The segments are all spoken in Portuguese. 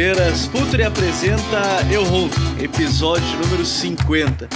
Futeboleiras! Futuri apresenta Eu Rondo, episódio número 50.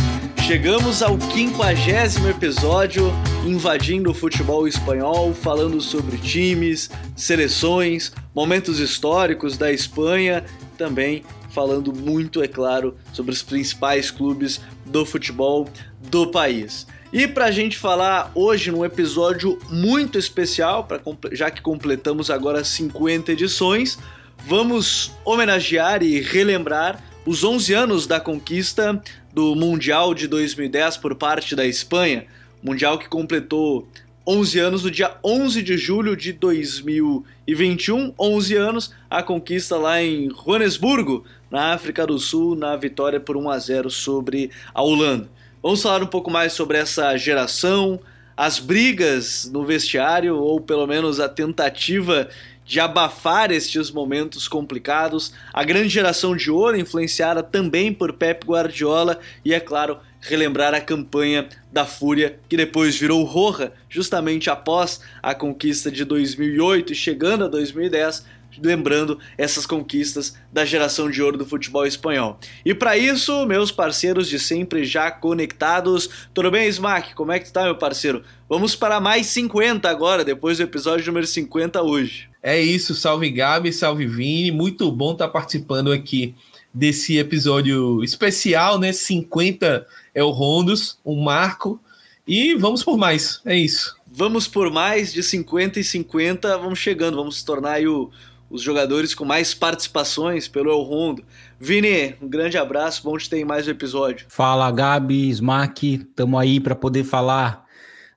Chegamos ao quinquagésimo episódio, invadindo o futebol espanhol, falando sobre times, seleções, momentos históricos da Espanha, também falando muito, é claro, sobre os principais clubes do futebol do país. E para a gente falar hoje num episódio muito especial, pra, já que completamos agora 50 edições, vamos homenagear e relembrar os 11 anos da conquista do Mundial de 2010 por parte da Espanha. Mundial que completou 11 anos no dia 11 de julho de 2021, 11 anos, a conquista lá em Joanesburgo, na África do Sul, na vitória por 1 a 0 sobre a Holanda. Vamos falar um pouco mais sobre essa geração, as brigas no vestiário, ou pelo menos a tentativa de abafar estes momentos complicados, a grande geração de ouro influenciada também por Pep Guardiola e, é claro, relembrar a campanha da Fúria, que depois virou Roja, justamente após a conquista de 2008 e chegando a 2010, lembrando essas conquistas da geração de ouro do futebol espanhol. E para isso, meus parceiros de sempre já conectados. Tudo bem, Smack? Como é que tá, meu parceiro? Vamos para mais 50 agora, depois do episódio número 50 hoje. É isso, salve Gabi, salve Vini. Muito bom estar tá participando aqui desse episódio especial, né? 50 é o Rondos, um marco. E vamos por mais, é isso. Vamos por mais de 50 e 50, vamos chegando, vamos se tornar aí o, os jogadores com mais participações pelo El Rondo. Vini, um grande abraço, bom te ter em mais um episódio. Fala, Gabi, Smack, estamos aí para poder falar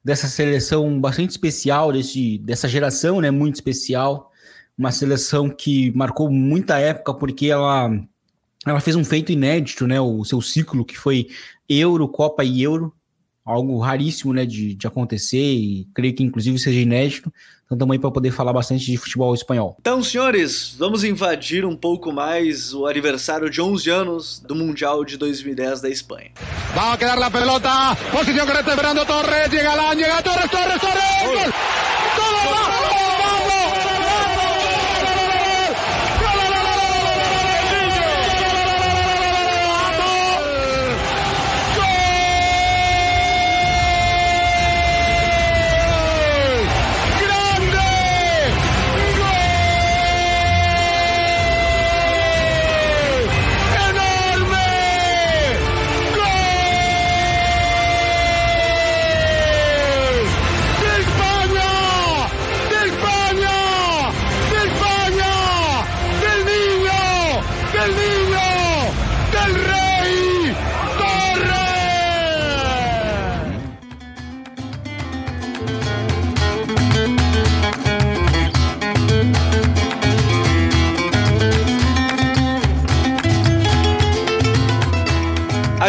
dessa seleção bastante especial, desse, dessa geração, né, muito especial. Uma seleção que marcou muita época porque ela, ela fez um feito inédito, né, o seu ciclo que foi Euro, Copa e Euro, algo raríssimo, né, de, de acontecer e creio que inclusive seja inédito. Então aí para poder falar bastante de futebol espanhol. Então, senhores, vamos invadir um pouco mais o aniversário de 11 anos do Mundial de 2010 da Espanha. Vai a quedar la pelota, posição que está esperando Torres, chega lá, chega Torres, Torres, Torres, gol! A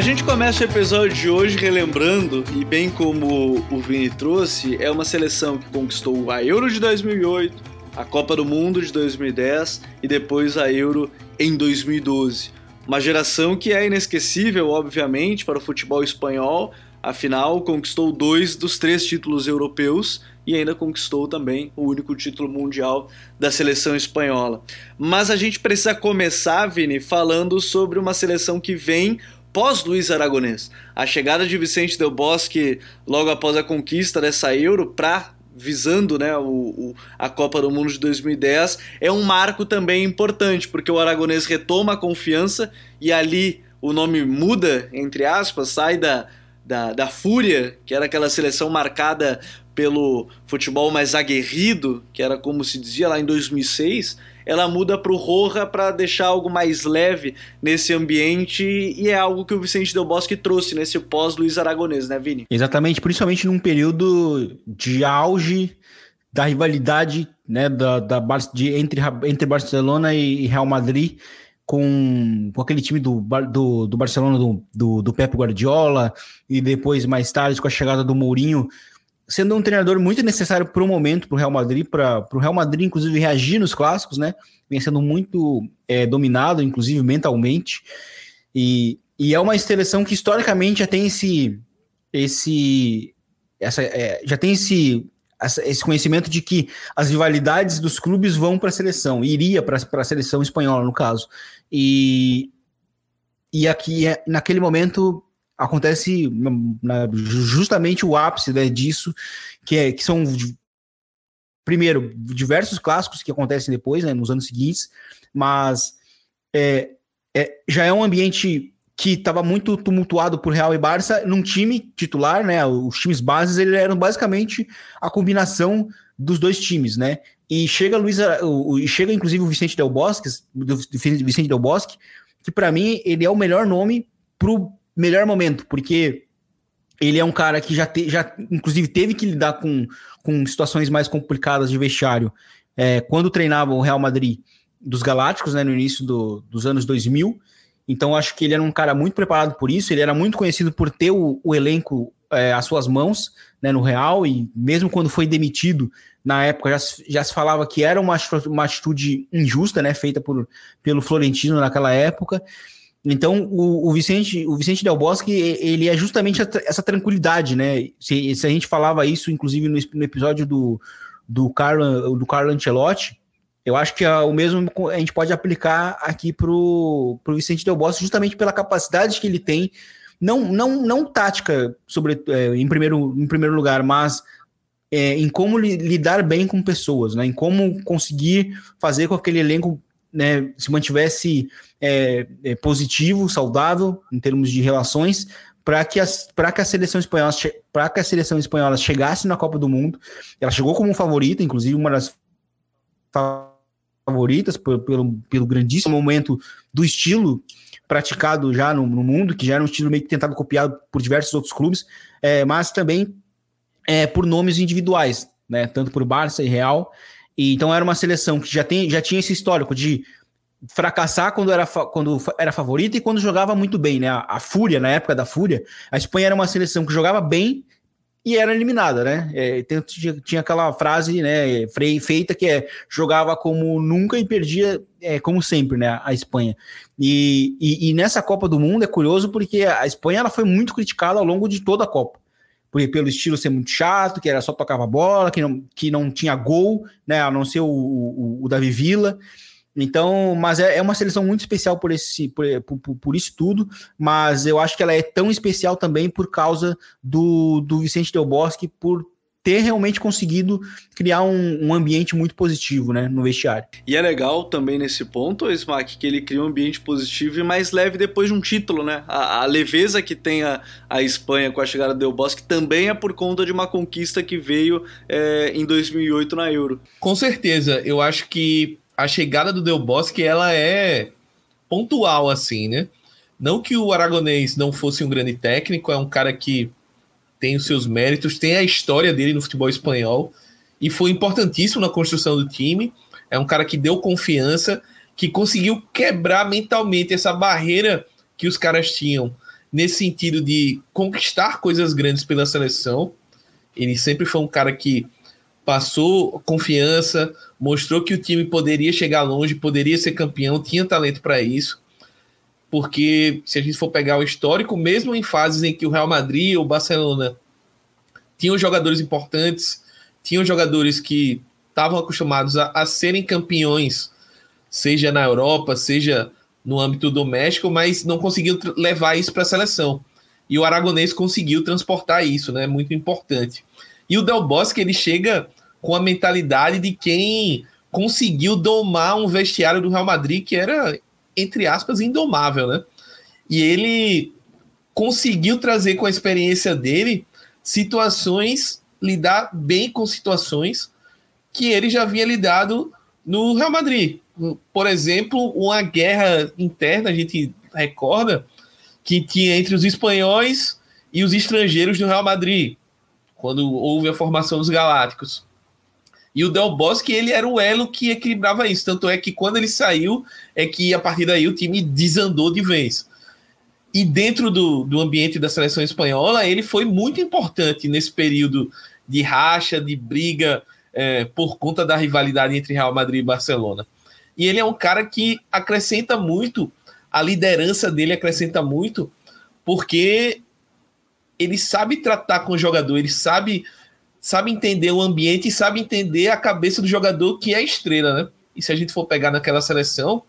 gente começa o episódio de hoje relembrando, e bem como o Vini trouxe, é uma seleção que conquistou a Euro de 2008, a Copa do Mundo de 2010 e depois a Euro em 2012. Uma geração que é inesquecível, obviamente, para o futebol espanhol, afinal conquistou dois dos três títulos europeus e ainda conquistou também o único título mundial da seleção espanhola. Mas a gente precisa começar, Vini, falando sobre uma seleção que vem pós-Luiz Aragonês. A chegada de Vicente Del Bosque logo após a conquista dessa Euro para visando né, o, o, a Copa do Mundo de 2010 é um marco também importante, porque o Aragonês retoma a confiança e ali o nome muda, entre aspas, sai da, da, da Fúria, que era aquela seleção marcada pelo futebol mais aguerrido, que era como se dizia lá em 2006, ela muda para o Roja para deixar algo mais leve nesse ambiente e é algo que o Vicente Del Bosque trouxe nesse pós-Luiz Aragonês, né, Vini? Exatamente, principalmente num período de auge da rivalidade né, da, da, de, entre, entre Barcelona e Real Madrid com, com aquele time do, do, do Barcelona do, do, do Pep Guardiola e depois mais tarde com a chegada do Mourinho sendo um treinador muito necessário para o momento para o Real Madrid, para o Real Madrid, inclusive, reagir nos clássicos, né? Vem sendo muito é, dominado, inclusive mentalmente. E, e é uma seleção que historicamente já tem esse. esse essa, é, já tem esse esse conhecimento de que as rivalidades dos clubes vão para a seleção, iria para a seleção espanhola, no caso. E, e aqui, é, naquele momento, acontece na, justamente o ápice né, disso, que, é, que são, primeiro, diversos clássicos que acontecem depois, né, nos anos seguintes, mas é, é, já é um ambiente que estava muito tumultuado por Real e Barça num time titular, né? Os times bases ele eram basicamente a combinação dos dois times, né? E chega Luiz, o, chega inclusive o Vicente Del Bosque, Vicente Del Bosque, que para mim ele é o melhor nome pro melhor momento, porque ele é um cara que já, te, já inclusive teve que lidar com, com situações mais complicadas de vestiário é, quando treinava o Real Madrid dos Galácticos, né, no início do, dos anos 2000, então acho que ele era um cara muito preparado por isso, ele era muito conhecido por ter o, o elenco é, às suas mãos, né, no Real, e mesmo quando foi demitido, na época já, já se falava que era uma, uma atitude injusta, né, feita por, pelo Florentino naquela época. Então o, o Vicente, o Vicente Del Bosque, ele é justamente essa tranquilidade, né? Se, se a gente falava isso, inclusive no, no episódio do, do Carlo, do Carlo Ancelotti, eu acho que o mesmo a gente pode aplicar aqui para o Vicente Del Bosque, justamente pela capacidade que ele tem, não, não, não tática sobre, é, em, primeiro, em primeiro lugar, mas é, em como li, lidar bem com pessoas, né, em como conseguir fazer com que aquele elenco né, se mantivesse é, é positivo, saudável em termos de relações, para que, que a seleção espanhola para que a seleção espanhola chegasse na Copa do Mundo. Ela chegou como favorita, inclusive uma das favoritas pelo, pelo grandíssimo momento do estilo praticado já no, no, mundo, que já era um estilo meio que tentado copiado por diversos outros clubes, é, mas também é, por nomes individuais, né, tanto por Barça e Real. E, então era uma seleção que já, tem, já tinha esse histórico de fracassar quando era, quando era favorita e quando jogava muito bem, né? A, a Fúria, na época da Fúria, a Espanha era uma seleção que jogava bem e era eliminada, né? É, tinha, tinha, aquela frase né, feita que é jogava como nunca e perdia é, como sempre, né? A Espanha. E, e, e, nessa Copa do Mundo é curioso porque a Espanha ela foi muito criticada ao longo de toda a Copa. Porque pelo estilo ser muito chato, que era só tocava bola, que não, que não tinha gol, né? A não ser o, o, o Davi Villa. Então, mas é, é uma seleção muito especial por, esse, por, por, por, isso tudo, mas eu acho que ela é tão especial também por causa do, do Vicente Del Bosque, por ter realmente conseguido criar um, um, ambiente muito positivo né, no vestiário. E é legal também nesse ponto, Smack, que ele cria um ambiente positivo e mais leve depois de um título, né? A, a leveza que tem a, a, Espanha com a chegada do Del Bosque também é por conta de uma conquista que veio é, em 2008 na Euro. Com certeza, eu acho que a chegada do Del Bosque ela é pontual assim, né? Não que o Aragonês não fosse um grande técnico, é um cara que tem os seus méritos, tem a história dele no futebol espanhol e foi importantíssimo na construção do time. É um cara que deu confiança, que conseguiu quebrar mentalmente essa barreira que os caras tinham nesse sentido de conquistar coisas grandes pela seleção. Ele sempre foi um cara que passou confiança, mostrou que o time poderia chegar longe, poderia ser campeão, tinha talento para isso. Porque se a gente for pegar o histórico, mesmo em fases em que o Real Madrid ou o Barcelona tinham jogadores importantes, tinham jogadores que estavam acostumados a, a serem campeões, seja na Europa, seja no âmbito doméstico, mas não conseguiam levar isso para a seleção. E o Aragonês conseguiu transportar isso, né? Muito importante. E o Del Bosque, ele chega com a mentalidade de quem conseguiu domar um vestiário do Real Madrid que era, entre aspas, indomável, né? E ele conseguiu trazer com a experiência dele situações, lidar bem com situações que ele já havia lidado no Real Madrid. Por exemplo, uma guerra interna, a gente recorda, que tinha entre os espanhóis e os estrangeiros do Real Madrid, quando houve a formação dos Galácticos. E o Del Bosque, ele era o elo que equilibrava isso. Tanto é que quando ele saiu, é que a partir daí o time desandou de vez. E dentro do, do ambiente da seleção espanhola, ele foi muito importante nesse período de racha, de briga é, por conta da rivalidade entre Real Madrid e Barcelona. E ele é um cara que acrescenta muito, a liderança dele acrescenta muito, porque ele sabe tratar com o jogador, ele sabe sabe entender o ambiente e sabe entender a cabeça do jogador que é estrela, né? E se a gente for pegar naquela seleção,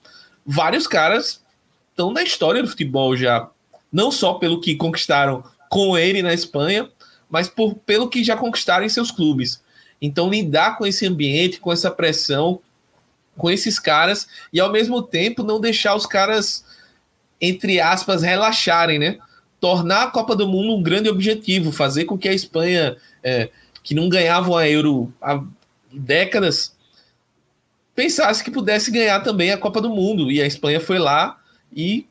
vários caras estão na história do futebol já, não só pelo que conquistaram com ele na Espanha, mas por, pelo que já conquistaram em seus clubes. Então, lidar com esse ambiente, com essa pressão, com esses caras, e ao mesmo tempo não deixar os caras, entre aspas, relaxarem, né? Tornar a Copa do Mundo um grande objetivo, fazer com que a Espanha, é, que não ganhava a Euro há décadas, pensasse que pudesse ganhar também a Copa do Mundo. E a Espanha foi lá e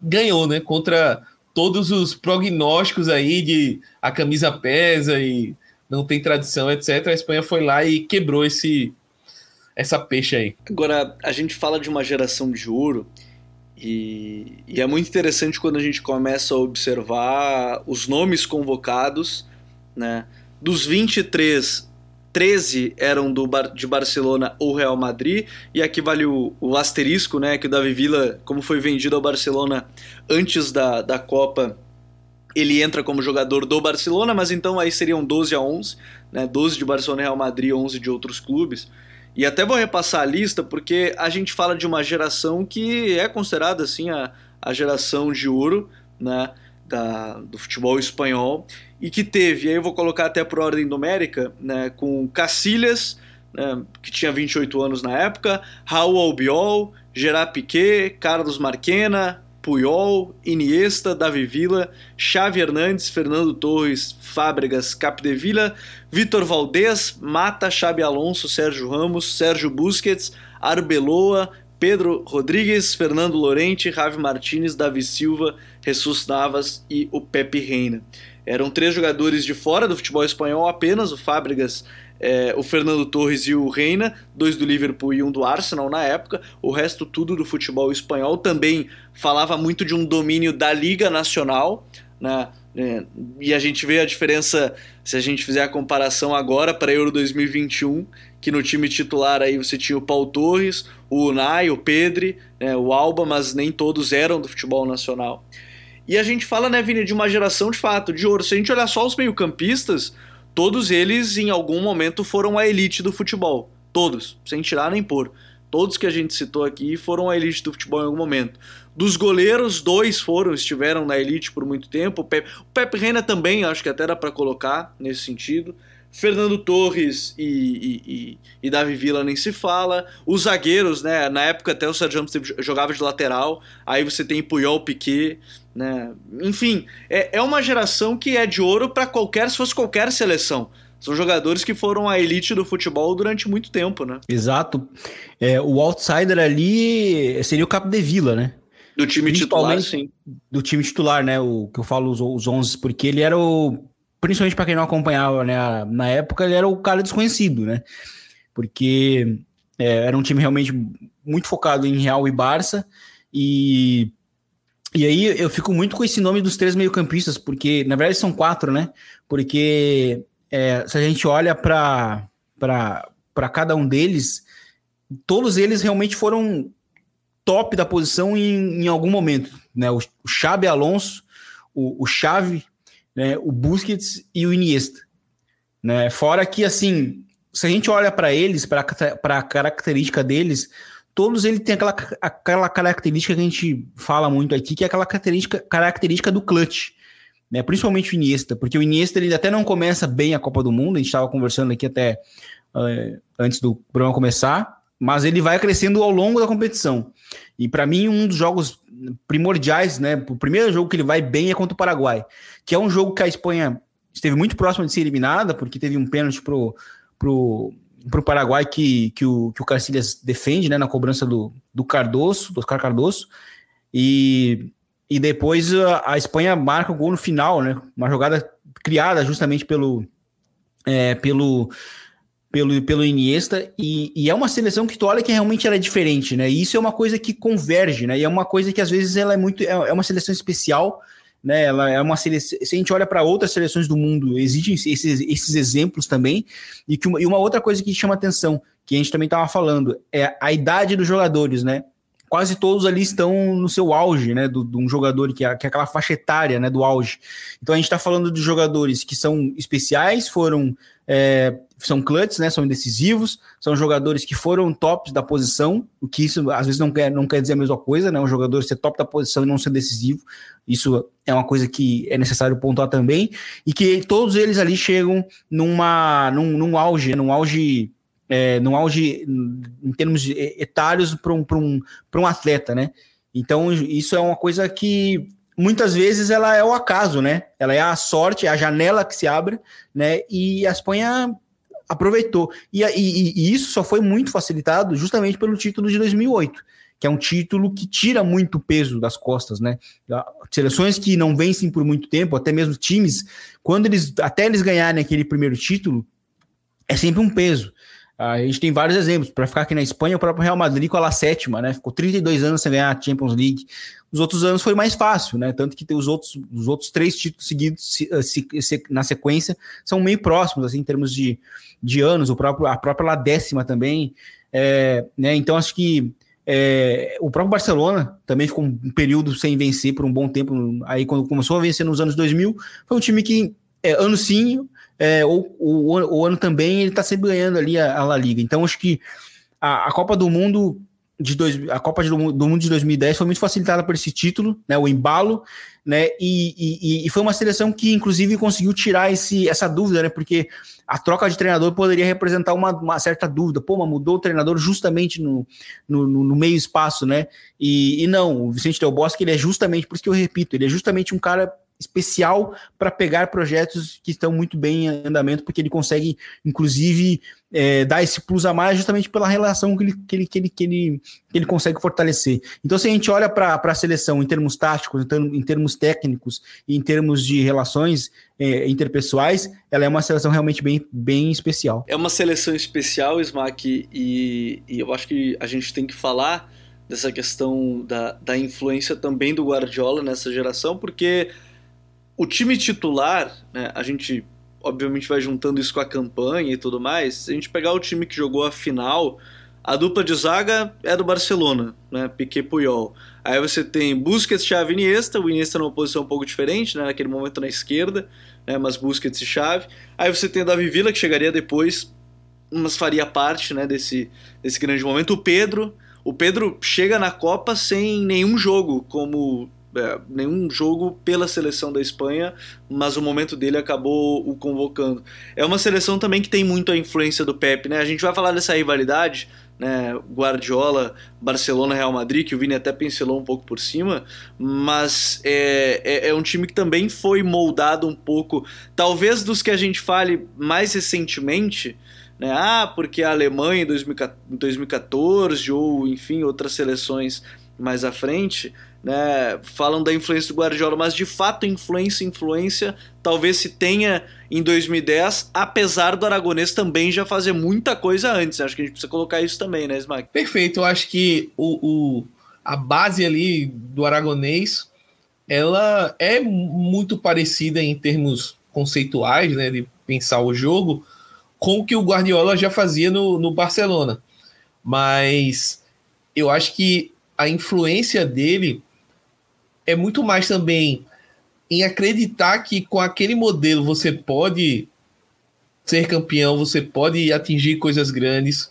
ganhou, né? Contra todos os prognósticos aí de a camisa pesa e não tem tradição, etc. A Espanha foi lá e quebrou esse essa peixe aí. Agora, a gente fala de uma geração de ouro e, e é muito interessante quando a gente começa a observar os nomes convocados, né? Dos 23, 13 eram do Bar de Barcelona ou Real Madrid, e aqui vale o, o, asterisco, né, que o Davi Villa, como foi vendido ao Barcelona antes da, da Copa, ele entra como jogador do Barcelona, mas então aí seriam 12 a 11, né, 12 de Barcelona e Real Madrid, 11 de outros clubes. E até vou repassar a lista, porque a gente fala de uma geração que é considerada assim a, a geração de ouro, né, da, do futebol espanhol, e que teve, aí eu vou colocar até por ordem numérica, né, com Cacilhas, né, que tinha 28 anos na época, Raul Albiol, Gerard Piquet, Carlos Marquena, Puyol, Iniesta, Davi Villa, Xavi Hernandes, Fernando Torres, Fábregas, Capdevila, Vitor Valdez, Mata, Xabi Alonso, Sérgio Ramos, Sérgio Busquets, Arbeloa, Pedro Rodrigues, Fernando Lorente, Ravi Martinez, Davi Silva, Jesus Navas e o Pepe Reina. Eram três jogadores de fora do futebol espanhol apenas, o Fábricas, é, o Fernando Torres e o Reina, dois do Liverpool e um do Arsenal na época, o resto tudo do futebol espanhol. Também falava muito de um domínio da Liga Nacional, né? É, e a gente vê a diferença se a gente fizer a comparação agora para Euro 2021, que no time titular aí você tinha o Paul Torres, o Unai, o Pedri, né, o Alba, mas nem todos eram do futebol nacional. E a gente fala, né, Vini, de uma geração de fato de ouro. Se a gente olhar só os meio-campistas, todos eles em algum momento foram a elite do futebol. Todos, sem tirar nem pôr. Todos que a gente citou aqui foram a elite do futebol em algum momento. Dos goleiros, dois foram, estiveram na elite por muito tempo. O Pepe, o Pepe Reina também, acho que até era para colocar nesse sentido. Fernando Torres e, e, e, e, Davi Villa nem se fala. Os zagueiros, né? Na época até o Sérgio Ramos jogava de lateral. Aí você tem Puyol, Piquet, né? Enfim, é, é uma geração que é de ouro para qualquer, se fosse qualquer seleção. São jogadores que foram a elite do futebol durante muito tempo, né? Exato. É, o outsider ali seria o Capo de Vila, né? Do time titular, sim. Do time titular, né? O que eu falo os, os 11, porque ele era o principalmente para quem não acompanhava, né, na época ele era o cara desconhecido, né? Porque é, era um time realmente muito focado em Real e Barça e e aí eu fico muito com esse nome dos três meio-campistas, porque na verdade são quatro, né? Porque é, se a gente olha para cada um deles, todos eles realmente foram top da posição em, em algum momento, né? O, o Xabi Alonso, o, o Xavi né, o Busquets e o Iniesta. Né? Fora que, assim, se a gente olha para eles, para a característica deles, todos eles têm aquela, aquela característica que a gente fala muito aqui, que é aquela característica, característica do clutch. Né? Principalmente o Iniesta, porque o Iniesta ele até não começa bem a Copa do Mundo, a gente estava conversando aqui até uh, antes do programa começar, mas ele vai crescendo ao longo da competição. E para mim, um dos jogos primordiais, né? O primeiro jogo que ele vai bem é contra o Paraguai, que é um jogo que a Espanha esteve muito próxima de ser eliminada, porque teve um pênalti pro, pro, pro Paraguai que, que, o, que o Carcilhas defende, né? Na cobrança do, do Cardoso, do Oscar Cardoso. E, e depois a, a Espanha marca o gol no final, né? Uma jogada criada justamente pelo, é, pelo pelo, pelo Iniesta, e, e, é uma seleção que tu olha que realmente ela é diferente, né? E isso é uma coisa que converge, né? E é uma coisa que às vezes ela é muito. É, é uma seleção especial, né? Ela é uma seleção. Se a gente olha para outras seleções do mundo, existem esses, esses exemplos também. E, que uma, e uma outra coisa que chama atenção, que a gente também estava falando, é a idade dos jogadores, né? quase todos ali estão no seu auge, né? De um jogador que é, que é aquela faixa etária, né? Do auge. Então a gente está falando de jogadores que são especiais, foram é, são clutches, né? São decisivos, são jogadores que foram tops da posição, o que isso às vezes não quer, não quer dizer a mesma coisa, né? Um jogador ser top da posição e não ser decisivo. Isso é uma coisa que é necessário pontuar também, e que todos eles ali chegam numa, num, num auge, num auge é, no auge em termos etários para um, um, um atleta, né? Então, isso é uma coisa que muitas vezes ela é o acaso, né? Ela é a sorte, é a janela que se abre, né? E a Espanha aproveitou. E, e, e isso só foi muito facilitado justamente pelo título de 2008 que é um título que tira muito peso das costas, né? Seleções que não vencem por muito tempo, até mesmo times, quando eles até eles ganharem aquele primeiro título, é sempre um peso. A gente tem vários exemplos. Para ficar aqui na Espanha, o próprio Real Madrid com a La sétima, né? Ficou 32 anos sem ganhar a Champions League. Os outros anos foi mais fácil, né? Tanto que os outros, os outros três títulos seguidos se, eh, se, se, na sequência são meio próximos, assim, em termos de, de anos. O próprio, a própria La décima também. É, né? Então, acho que é, o próprio Barcelona também ficou um período sem vencer por um bom tempo. Aí, quando começou a vencer nos anos 2000, foi um time que, é, ano sim, é, ou ano também ele está sempre ganhando ali a, a La Liga. Então acho que a, a Copa do Mundo de dois, a Copa do Mundo de 2010 foi muito facilitada por esse título, né, o embalo, né, e, e, e, foi uma seleção que inclusive conseguiu tirar esse, essa dúvida, né, porque a troca de treinador poderia representar uma, uma certa dúvida, pô, mas mudou o treinador justamente no, no, no, meio espaço, né, e, e não, o Vicente Del Bosque, ele é justamente, por isso que eu repito, ele é justamente um cara especial para pegar projetos que estão muito bem em andamento, porque ele consegue, inclusive, é, dar esse plus a mais justamente pela relação que ele, que ele, que ele, que ele, que ele consegue fortalecer. Então, se a gente olha para a seleção em termos táticos, em, termos técnicos em termos de relações é, interpessoais, ela é uma seleção realmente bem, bem especial. É uma seleção especial, Smack, e, e eu acho que a gente tem que falar dessa questão da, da influência também do Guardiola nessa geração, porque o time titular, né, a gente obviamente vai juntando isso com a campanha e tudo mais. Se a gente pegar o time que jogou a final, a dupla de zaga é do Barcelona, né? Piquet Puyol. Aí você tem Busquets, Xavi Iniesta, o Iniesta numa posição um pouco diferente, né? Naquele momento na esquerda, né? Mas Busquets e Xavi. Aí você tem o Davi Villa, que chegaria depois, mas faria parte, né? Desse, desse grande momento. O Pedro, o Pedro chega na Copa sem nenhum jogo como é, nenhum jogo pela seleção da Espanha, mas o momento dele acabou o convocando. É uma seleção também que tem muito a influência do Pepe, né? A gente vai falar dessa rivalidade, né? Guardiola, Barcelona, Real Madrid, que o Vini até pincelou um pouco por cima, mas é, é, é um time que também foi moldado um pouco, talvez dos que a gente fale mais recentemente, né? Ah, porque a Alemanha em 2014 ou enfim outras seleções mais à frente né, falam da influência do Guardiola, mas de fato influência, influência, talvez se tenha em 2010, apesar do Aragonês também já fazer muita coisa antes. Acho que a gente precisa colocar isso também, né, Smack? Perfeito, eu acho que o, o, a base ali do Aragonês, ela é muito parecida em termos conceituais, né, de pensar o jogo, com o que o Guardiola já fazia no, no Barcelona. Mas eu acho que a influência dele é muito mais também em acreditar que com aquele modelo você pode ser campeão, você pode atingir coisas grandes,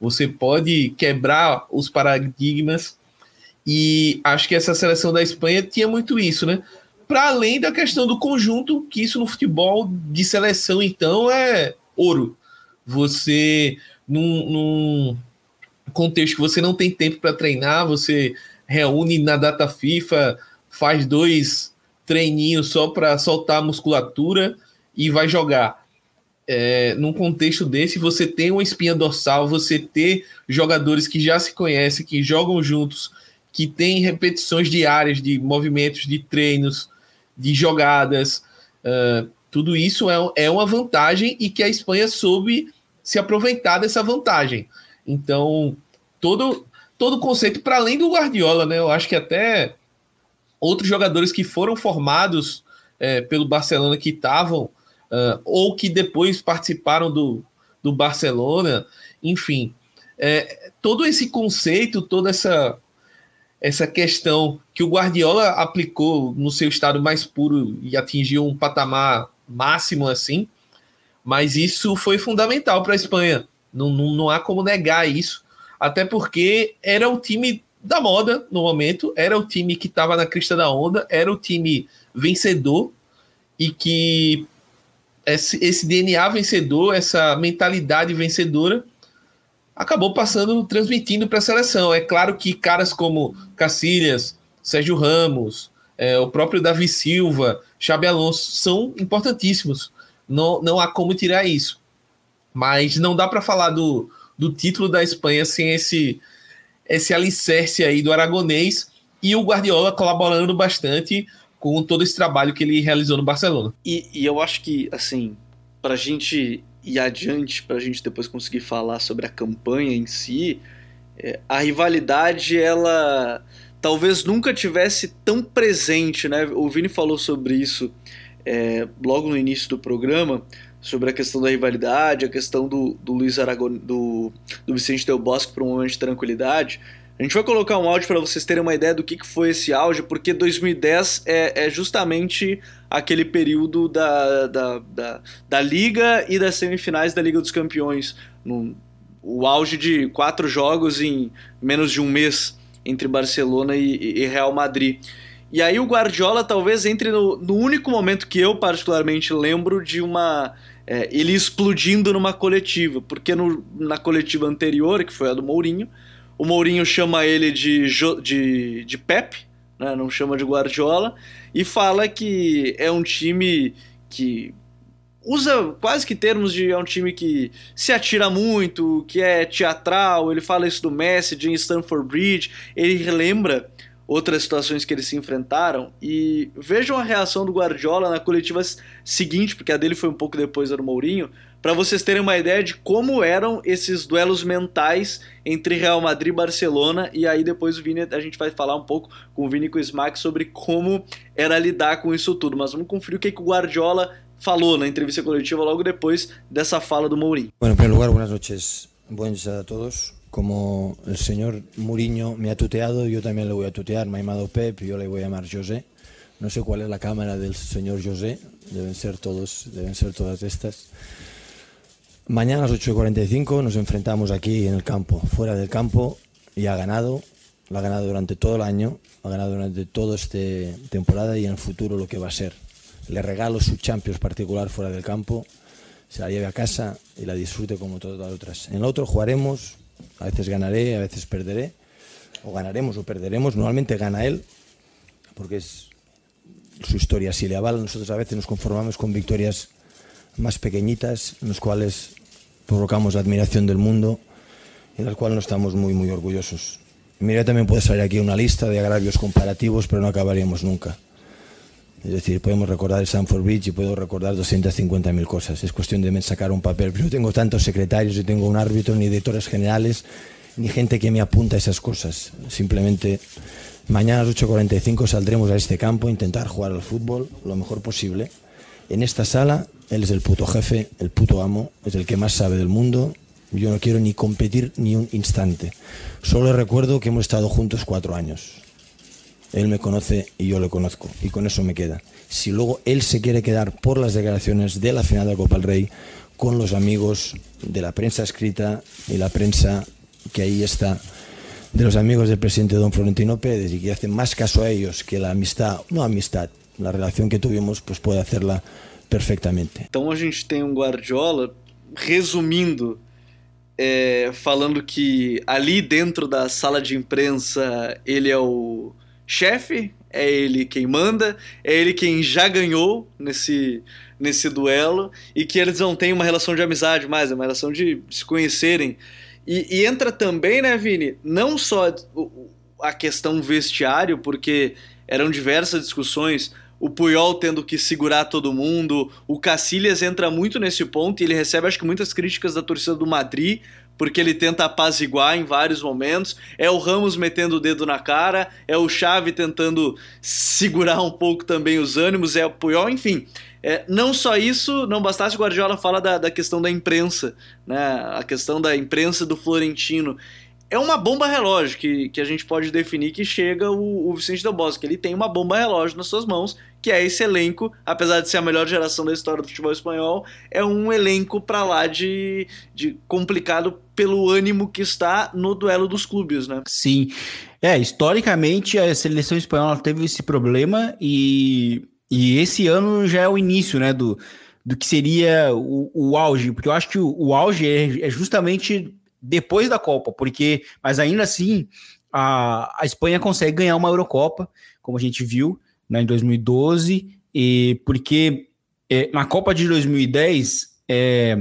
você pode quebrar os paradigmas. E acho que essa seleção da Espanha tinha muito isso, né? Para além da questão do conjunto, que isso no futebol de seleção, então, é ouro. Você, num, num contexto que você não tem tempo para treinar, você reúne na data FIFA faz dois treininhos só para soltar a musculatura e vai jogar. É, num contexto desse, você tem uma espinha dorsal, você ter jogadores que já se conhecem, que jogam juntos, que têm repetições diárias de movimentos, de treinos, de jogadas, uh, tudo isso é, é uma vantagem e que a Espanha soube se aproveitar dessa vantagem. Então, todo todo conceito, para além do Guardiola, né? Eu acho que até outros jogadores que foram formados é, pelo Barcelona que estavam uh, ou que depois participaram do, do Barcelona, enfim, é, todo esse conceito, toda essa essa questão que o Guardiola aplicou no seu estado mais puro e atingiu um patamar máximo assim, mas isso foi fundamental para a Espanha. Não, não, não há como negar isso, até porque era o time da moda no momento, era o time que estava na crista da onda, era o time vencedor e que esse, esse DNA vencedor, essa mentalidade vencedora, acabou passando, transmitindo para a seleção. É claro que caras como Cacilhas, Sérgio Ramos, é, o próprio Davi Silva, Xabi Alonso são importantíssimos. Não, não há como tirar isso. Mas não dá para falar do, do título da Espanha sem esse, esse alicerce aí do aragonês e o Guardiola colaborando bastante com todo esse trabalho que ele realizou no Barcelona. E, e eu acho que, assim, para a gente ir adiante, para a gente depois conseguir falar sobre a campanha em si, é, a rivalidade, ela talvez nunca tivesse tão presente, né? O Vini falou sobre isso é, logo no início do programa, sobre a questão da rivalidade, a questão do, do Luiz Aragon, do, do Vicente Del Bosque para um momento de tranquilidade. A gente vai colocar um áudio para vocês terem uma ideia do que, que foi esse áudio, porque 2010 é, é justamente aquele período da, da, da, da, Liga e das semifinais da Liga dos Campeões. No, o auge de quatro jogos em menos de um mês entre Barcelona e, e Real Madrid. E aí o Guardiola talvez entre no, no único momento que eu particularmente lembro de uma é, ele explodindo numa coletiva, porque no, na coletiva anterior, que foi a do Mourinho, o Mourinho chama ele de, de, de Pep, né, não chama de Guardiola, e fala que é um time que usa quase que termos de é um time que se atira muito, que é teatral, ele fala isso do Messi, de Stanford Bridge, ele relembra outras situações que eles se enfrentaram e vejam a reação do Guardiola na coletiva seguinte, porque a dele foi um pouco depois do Mourinho, para vocês terem uma ideia de como eram esses duelos mentais entre Real Madrid e Barcelona, e aí depois o Vini, a gente vai falar um pouco com o Vini e com o Smack sobre como era lidar com isso tudo, mas vamos conferir o que, que o Guardiola falou na entrevista coletiva logo depois dessa fala do Mourinho. Bueno, en primer lugar, noches. Buenas a todos. Como el señor Mourinho me ha tuteado, yo también le voy a tutear. Me ha llamado Pep, yo le voy a llamar José. No sé cuál es la cámara del señor José. Deben ser todos, deben ser todas estas. Mañana a las 8.45 nos enfrentamos aquí en el campo, fuera del campo, y ha ganado, lo ha ganado durante todo el año, ha ganado durante toda esta temporada y en el futuro lo que va a ser. Le regalo su Champions particular fuera del campo, se la lleve a casa y la disfrute como todas las otras. En el otro jugaremos, a veces ganaré, a veces perderé, o ganaremos o perderemos, normalmente gana él, porque es su historia, si le avala, nosotros a veces nos conformamos con victorias más pequeñitas, en las cuales provocamos la admiración del mundo y en las cuales no estamos muy, muy orgullosos. Mira, también puede salir aquí una lista de agravios comparativos, pero no acabaríamos nunca. Es decir, podemos recordar el Sanford Bridge y puedo recordar 250.000 cosas. Es cuestión de sacar un papel. Yo tengo tantos secretarios y tengo un árbitro, ni editores generales, ni gente que me apunta a esas cosas. Simplemente mañana a las 8.45 saldremos a este campo a intentar jugar al fútbol lo mejor posible. En esta sala él es el puto jefe, el puto amo, es el que más sabe del mundo. Yo no quiero ni competir ni un instante. Solo recuerdo que hemos estado juntos cuatro años. Él me conoce y yo le conozco. Y con eso me queda. Si luego él se quiere quedar por las declaraciones de la final de Copa del Rey con los amigos de la prensa escrita y la prensa que ahí está, de los amigos del presidente don Florentino Pérez y que hacen más caso a ellos que la amistad, no amistad, la relación que tuvimos, pues puede hacerla perfeitamente. Então a gente tem um Guardiola, resumindo, falando que ali dentro da sala de imprensa ele é o chefe, é ele quem manda, é ele quem já ganhou nesse, nesse duelo e que eles não têm uma relação de amizade mais, é uma relação de se conhecerem. E, e entra também, né, Vini, não só a questão vestiário, porque eram diversas discussões o Puyol tendo que segurar todo mundo, o Cacilhas entra muito nesse ponto e ele recebe acho que muitas críticas da torcida do Madrid, porque ele tenta apaziguar em vários momentos, é o Ramos metendo o dedo na cara, é o Xavi tentando segurar um pouco também os ânimos, é o Puyol, enfim. É, não só isso, não bastasse o Guardiola fala da, da questão da imprensa, né? a questão da imprensa do Florentino é uma bomba relógio que, que a gente pode definir que chega o, o Vicente Del Bosque. Ele tem uma bomba relógio nas suas mãos, que é esse elenco, apesar de ser a melhor geração da história do futebol espanhol, é um elenco para lá de, de complicado pelo ânimo que está no duelo dos clubes, né? Sim. É, historicamente a seleção espanhola teve esse problema e, e esse ano já é o início, né, do, do que seria o, o auge, porque eu acho que o, o auge é, é justamente depois da Copa, porque, mas ainda assim, a, a Espanha consegue ganhar uma Eurocopa, como a gente viu né, em 2012, e porque é, na Copa de 2010, é,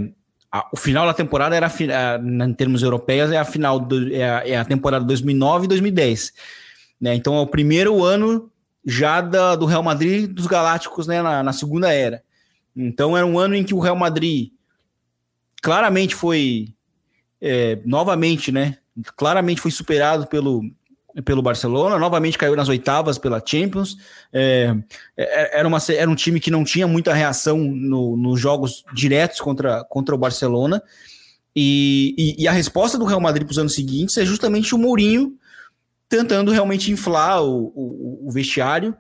a, o final da temporada era, a, em termos europeus, é a final do, é, a, é a temporada 2009 e 2010. Né? Então é o primeiro ano já da, do Real Madrid dos Galácticos né, na, na segunda era. Então era um ano em que o Real Madrid claramente foi é, novamente, né? Claramente foi superado pelo, pelo Barcelona, novamente caiu nas oitavas pela Champions. É, é era, uma, era um time que não tinha muita reação no, nos jogos diretos contra, contra o Barcelona. E, e, e a resposta do Real Madrid para os anos seguintes é justamente o Mourinho tentando realmente inflar o, o, o vestiário.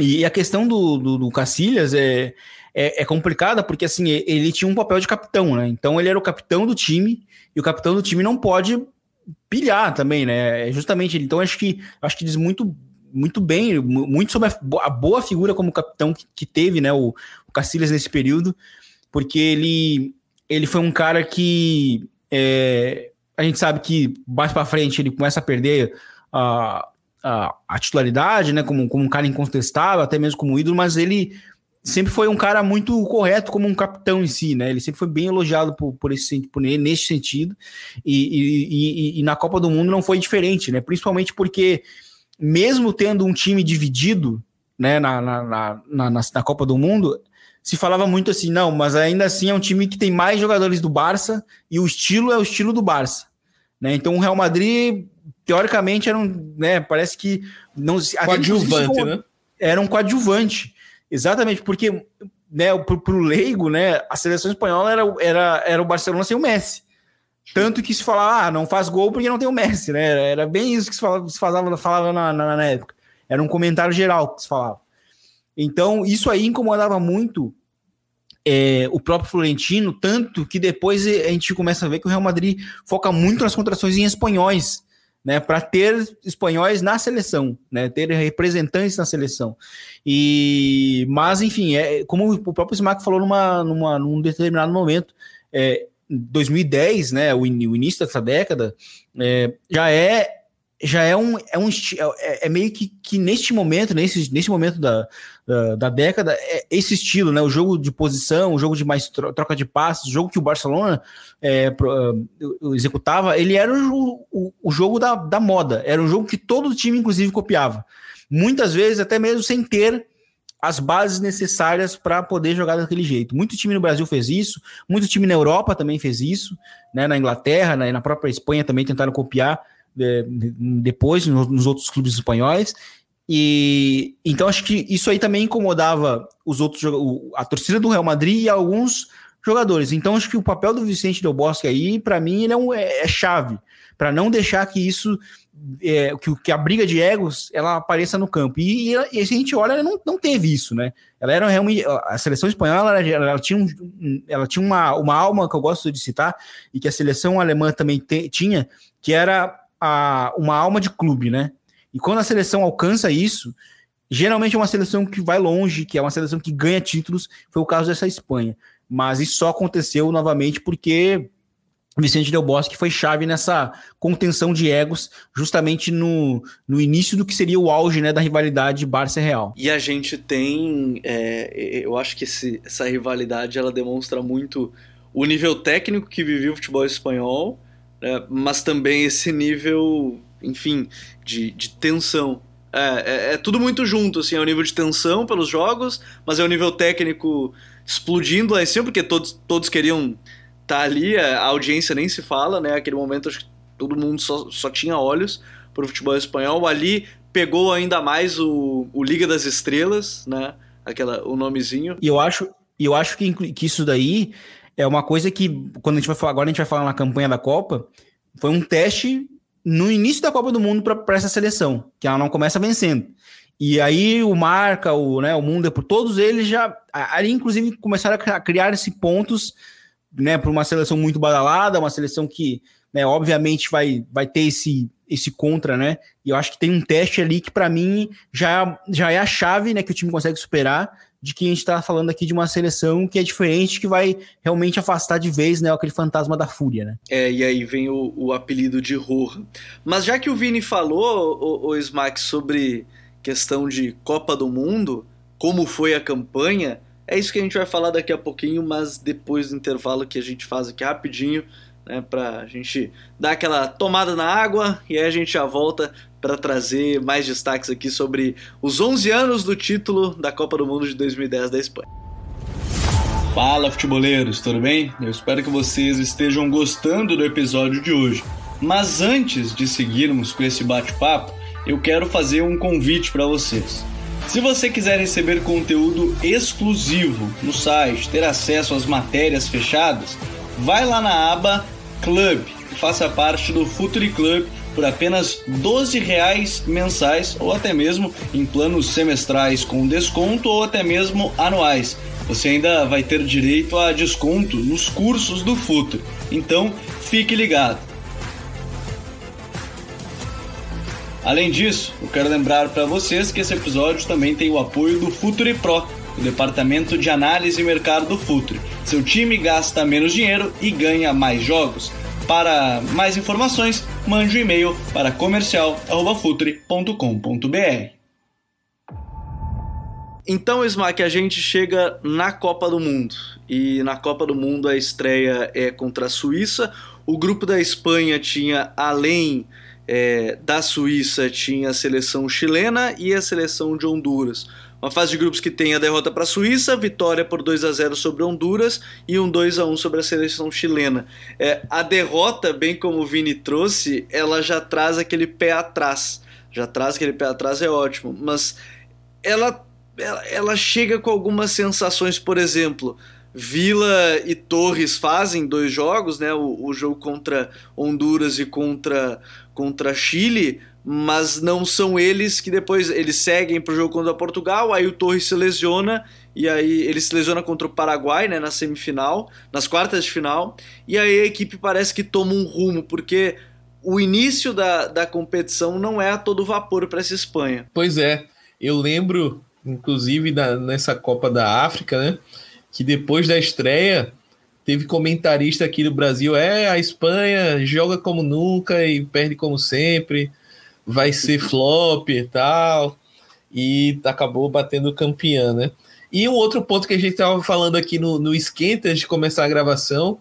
E a questão do, do, do Cacilhas é, é, é, complicada porque assim ele tinha um papel de capitão, né? Então ele era o capitão do time e o capitão do time não pode pilhar também, né? É justamente então acho que acho que diz muito muito bem, muito sobre a, boa figura como capitão que, que teve, né? O, o Cacilhas nesse período, porque ele ele foi um cara que é, a gente sabe que mais para frente ele começa a perder a, a, a, titularidade, né? Como, como um cara incontestável, até mesmo como ídolo, mas ele sempre foi um cara muito correto como um capitão em si, né? Ele sempre foi bem elogiado por, por esse por nesse sentido. E, e, e, e, na Copa do Mundo não foi diferente, né? Principalmente porque, mesmo tendo um time dividido, né, na, na, na, na, na Copa do Mundo, se falava muito assim, não, mas ainda assim é um time que tem mais jogadores do Barça e o estilo é o estilo do Barça. Né? Então o Real Madrid, teoricamente, era um. Né, parece que. não Coadjuvante, né? Era um coadjuvante. Exatamente, porque né, pro, leigo, né, a seleção espanhola era, era, era o Barcelona sem o Messi. Tanto que se falava, ah, não faz gol porque não tem o Messi, né? Era, era bem isso que se falava, se falava, falava na, na, na, época. Era um comentário geral que se falava. Então, isso aí incomodava muito é, o próprio Florentino, tanto que depois a gente começa a ver que o Real Madrid foca muito nas contratações em espanhóis né, para ter espanhóis na seleção, né, ter representantes na seleção. E, mas, enfim, é, como o próprio Smack falou numa, numa, num determinado momento, é, 2010, né, o, in, o início dessa década, é, já é já é um, é um é, é meio que, que neste momento, nesse, nesse momento da, da, da, década, é esse estilo, né? O jogo de posição, o jogo de mais troca de passes, o jogo que o Barcelona é, uh, executava, ele era o, o, o, jogo da, da moda, era um jogo que todo time, inclusive, copiava. Muitas vezes, até mesmo sem ter as bases necessárias para poder jogar daquele jeito. Muito time no Brasil fez isso, muito time na Europa também fez isso, né? Na Inglaterra, na, na própria Espanha também tentaram copiar é, depois nos outros clubes espanhóis. E então acho que isso aí também incomodava os outros a torcida do Real Madrid e alguns jogadores. Então acho que o papel do Vicente Del Bosque aí, para mim, ele é, um, é, é chave para não deixar que isso é, que, que, a briga de egos ela apareça no campo. E, e, e a gente olha, ela não, não teve isso, né? Ela era realmente. A seleção espanhola ela, ela tinha, um, ela tinha uma, uma alma que eu gosto de citar, e que a seleção alemã também te, tinha, que era a, uma alma de clube, né? E quando a seleção alcança isso, geralmente é uma seleção que vai longe, que é uma seleção que ganha títulos. Foi o caso dessa Espanha. Mas isso só aconteceu novamente porque Vicente Del Bosque foi chave nessa contenção de egos, justamente no, no início do que seria o auge né, da rivalidade Barça Real. E a gente tem, é, eu acho que esse, essa rivalidade ela demonstra muito o nível técnico que vivia o futebol espanhol né, mas também esse nível, enfim, de, de tensão. É, é, é, tudo muito junto, assim, é o nível de tensão pelos jogos, mas é o nível técnico explodindo lá em cima, porque todos, todos queriam estar tá ali, a audiência nem se fala, né? Aquele momento acho que todo mundo só, só tinha olhos para o futebol espanhol. Ali pegou ainda mais o, o Liga das Estrelas, né? Aquela, o nomezinho. E eu acho, eu acho que, que isso daí é uma coisa que, quando a gente vai falar, agora a gente vai falar na campanha da Copa, foi um teste no início da Copa do Mundo para essa seleção, que ela não começa vencendo. E aí o Marca, o, né, o Mundo, por todos eles já ali inclusive começaram a criar esses pontos, né, para uma seleção muito badalada, uma seleção que, né, obviamente vai vai ter esse esse contra, né? E eu acho que tem um teste ali que para mim já já é a chave, né, que o time consegue superar de que a gente está falando aqui de uma seleção que é diferente, que vai realmente afastar de vez né, aquele fantasma da fúria. Né? É, e aí vem o, o apelido de Roja. Mas já que o Vini falou, o, o Smack, sobre questão de Copa do Mundo, como foi a campanha, é isso que a gente vai falar daqui a pouquinho, mas depois do intervalo que a gente faz aqui rapidinho, né, para a gente dar aquela tomada na água e aí a gente já volta para trazer mais destaques aqui sobre os 11 anos do título da Copa do Mundo de 2010 da Espanha. Fala, futeboleiros, tudo bem? Eu espero que vocês estejam gostando do episódio de hoje. Mas antes de seguirmos com esse bate-papo, eu quero fazer um convite para vocês. Se você quiser receber conteúdo exclusivo no site, ter acesso às matérias fechadas, vai lá na aba Club faça parte do Futuri Club por apenas 12 reais mensais ou até mesmo em planos semestrais com desconto ou até mesmo anuais. Você ainda vai ter direito a desconto nos cursos do Futuro. Então, fique ligado. Além disso, eu quero lembrar para vocês que esse episódio também tem o apoio do Futuri Pro, o departamento de análise e mercado do Futuri. Seu time gasta menos dinheiro e ganha mais jogos. Para mais informações, mande um e-mail para comercial@futre.com.br. Então, Smack, a gente chega na Copa do Mundo. E na Copa do Mundo a estreia é contra a Suíça. O grupo da Espanha tinha, além é, da Suíça, tinha a seleção chilena e a seleção de Honduras. Uma fase de grupos que tem a derrota para a Suíça, vitória por 2 a 0 sobre Honduras e um 2 a 1 sobre a seleção chilena. É, a derrota, bem como o Vini trouxe, ela já traz aquele pé atrás. Já traz aquele pé atrás, é ótimo. Mas ela, ela, ela chega com algumas sensações, por exemplo. Vila e Torres fazem dois jogos, né? O, o jogo contra Honduras e contra, contra Chile mas não são eles que depois eles seguem para o jogo contra Portugal, aí o Torres se lesiona e aí ele se lesiona contra o Paraguai, né, na semifinal, nas quartas de final, e aí a equipe parece que toma um rumo, porque o início da, da competição não é a todo vapor para essa Espanha. Pois é, eu lembro, inclusive, da, nessa Copa da África, né, que depois da estreia teve comentarista aqui do Brasil, é, a Espanha joga como nunca e perde como sempre, vai ser flop e tal, e acabou batendo campeã, né? E um outro ponto que a gente estava falando aqui no, no esquenta antes de começar a gravação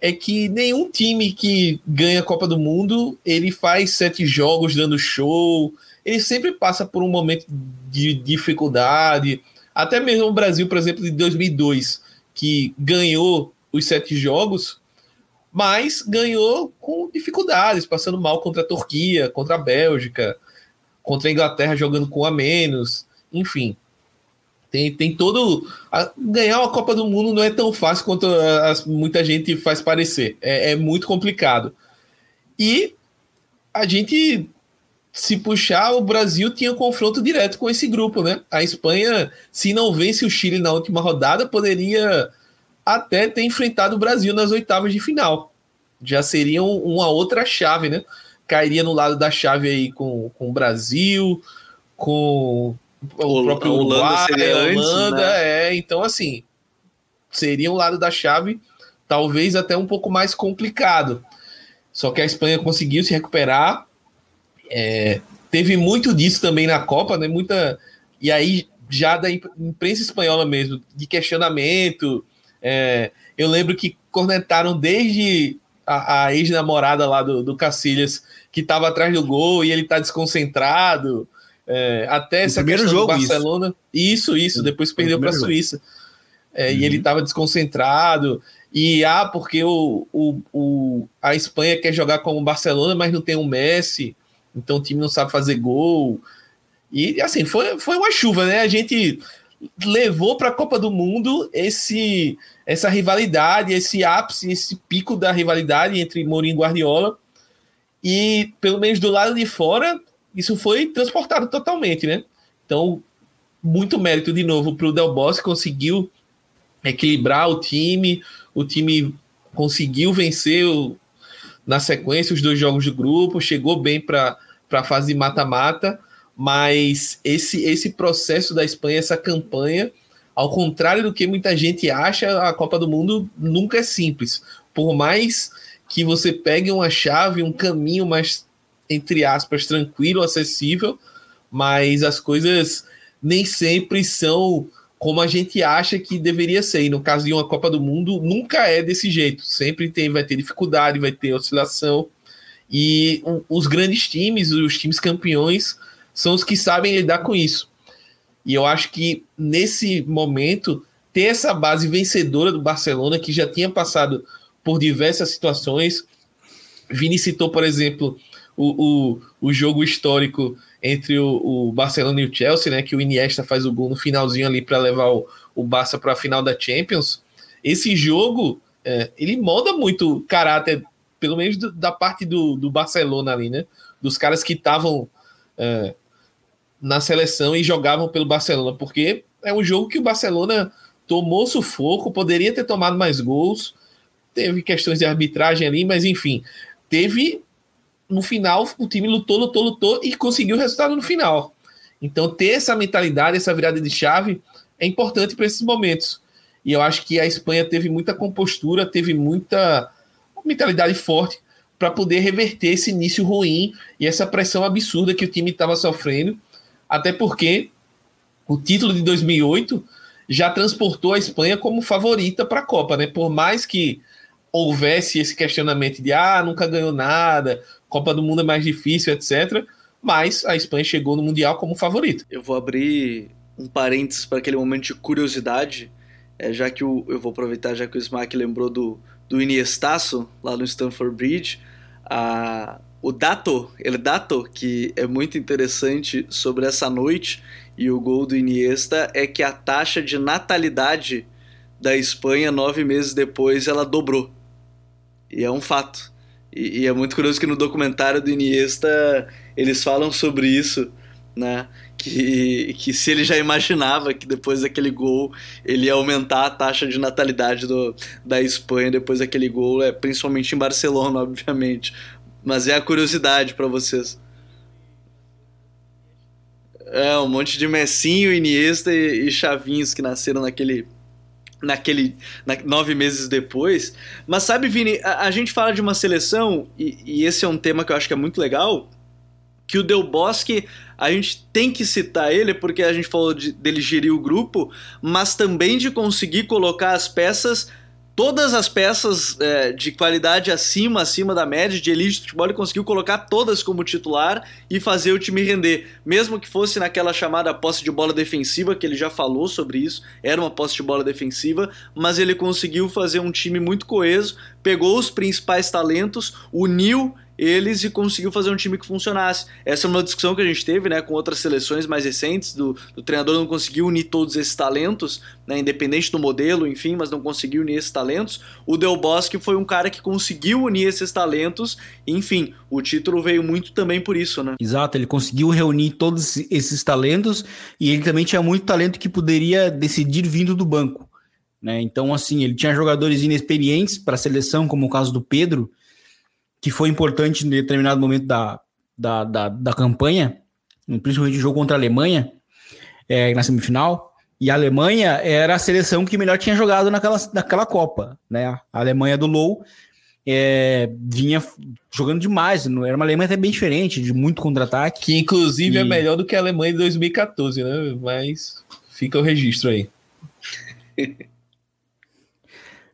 é que nenhum time que ganha a Copa do Mundo ele faz sete jogos dando show, ele sempre passa por um momento de dificuldade. Até mesmo o Brasil, por exemplo, de 2002, que ganhou os sete jogos, mas ganhou com dificuldades, passando mal contra a Turquia, contra a Bélgica, contra a Inglaterra jogando com a menos, enfim. Tem, tem todo. A, ganhar uma Copa do Mundo não é tão fácil quanto a, a, muita gente faz parecer. É, é muito complicado. E a gente, se puxar, o Brasil tinha um confronto direto com esse grupo, né? A Espanha, se não vence o Chile na última rodada, poderia até ter enfrentado o Brasil nas oitavas de final. Já seria uma outra chave, né? Cairia no lado da chave aí com, com o Brasil, com o próprio Holanda Uruguai, seria Holanda, antes, né? é. Então, assim, seria um lado da chave, talvez até um pouco mais complicado. Só que a Espanha conseguiu se recuperar. É, teve muito disso também na Copa, né? Muita. E aí, já da imprensa espanhola mesmo, de questionamento, é, eu lembro que cornetaram desde a, a ex-namorada lá do, do Cacilhas, que estava atrás do gol e ele está desconcentrado. É, até essa primeiro jogo, Barcelona. Isso, isso, isso depois perdeu para a Suíça. É, uhum. E ele estava desconcentrado. E ah, porque o, o, o, a Espanha quer jogar como o Barcelona, mas não tem um Messi, então o time não sabe fazer gol. E assim, foi, foi uma chuva, né? A gente levou para a Copa do Mundo esse essa rivalidade, esse ápice, esse pico da rivalidade entre Mourinho e Guardiola. E pelo menos do lado de fora, isso foi transportado totalmente, né? Então, muito mérito de novo para o Del Bosque, conseguiu equilibrar o time, o time conseguiu vencer o, na sequência os dois jogos de grupo, chegou bem para a fase de mata-mata, mas esse, esse processo da Espanha, essa campanha, ao contrário do que muita gente acha, a Copa do Mundo nunca é simples. Por mais que você pegue uma chave, um caminho mais, entre aspas, tranquilo, acessível, mas as coisas nem sempre são como a gente acha que deveria ser. E no caso de uma Copa do Mundo, nunca é desse jeito. Sempre tem, vai ter dificuldade, vai ter oscilação. E os grandes times, os times campeões, são os que sabem lidar com isso. E eu acho que nesse momento, ter essa base vencedora do Barcelona, que já tinha passado por diversas situações. Vini citou, por exemplo, o, o, o jogo histórico entre o, o, Barcelona e o Chelsea, né? Que o Iniesta faz o gol no finalzinho ali para levar o, o Barça para a final da Champions. Esse jogo é, ele molda muito o caráter, pelo menos do, da parte do, do Barcelona ali, né? Dos caras que estavam é, na seleção e jogavam pelo Barcelona, porque é um jogo que o Barcelona tomou sufoco, poderia ter tomado mais gols, teve questões de arbitragem ali, mas enfim, teve no final o time lutou, lutou, lutou e conseguiu o resultado no final. Então, ter essa mentalidade, essa virada de chave é importante para esses momentos. E eu acho que a Espanha teve muita compostura, teve muita mentalidade forte para poder reverter esse início ruim e essa pressão absurda que o time estava sofrendo. Até porque o título de 2008 já transportou a Espanha como favorita para a Copa, né? Por mais que houvesse esse questionamento de ah, nunca ganhou nada, Copa do Mundo é mais difícil, etc. Mas a Espanha chegou no Mundial como favorito. Eu vou abrir um parênteses para aquele momento de curiosidade, é, já que o, eu vou aproveitar, já que o Smack lembrou do, do Iniestaço lá no Stamford Bridge. A, o dato, ele dato, que é muito interessante sobre essa noite e o gol do Iniesta, é que a taxa de natalidade da Espanha, nove meses depois, ela dobrou. E é um fato. E, e, é muito curioso que no documentário do Iniesta eles falam sobre isso, né? Que, que se ele já imaginava que depois daquele gol ele ia aumentar a taxa de natalidade do, da Espanha depois daquele gol, é, principalmente em Barcelona, obviamente. Mas é a curiosidade para vocês. É, um monte de Messinho, Iniesta e, e Chavinhos que nasceram naquele naquele na, nove meses depois. Mas sabe, Vini, a, a gente fala de uma seleção e, e, esse é um tema que eu acho que é muito legal. Que o Del Bosque, a gente tem que citar ele porque a gente falou de, dele gerir o grupo, mas também de conseguir colocar as peças todas as peças é, de qualidade acima, acima da média de elite de futebol, ele conseguiu colocar todas como titular e fazer o time render. Mesmo que fosse naquela chamada posse de bola defensiva, que ele já falou sobre isso, era uma posse de bola defensiva, mas ele conseguiu fazer um time muito coeso, pegou os principais talentos, uniu eles e conseguiu fazer um time que funcionasse. Essa é uma discussão que a gente teve né, com outras seleções mais recentes, do, do treinador não conseguiu unir todos esses talentos, né, independente do modelo, enfim, mas não conseguiu unir esses talentos. O Del Bosque foi um cara que conseguiu unir esses talentos, enfim, o título veio muito também por isso, né? Exato, ele conseguiu reunir todos esses talentos e ele também tinha muito talento que poderia decidir vindo do banco. Né? Então, assim, ele tinha jogadores inexperientes para a seleção, como o caso do Pedro, que foi importante em determinado momento da, da, da, da campanha, principalmente o jogo contra a Alemanha, é, na semifinal. E a Alemanha era a seleção que melhor tinha jogado naquela, naquela Copa. Né? A Alemanha do Low é, vinha jogando demais. Era uma Alemanha até bem diferente, de muito contra-ataque. Que inclusive é e... é melhor do que a Alemanha de 2014, né? Mas fica o registro aí.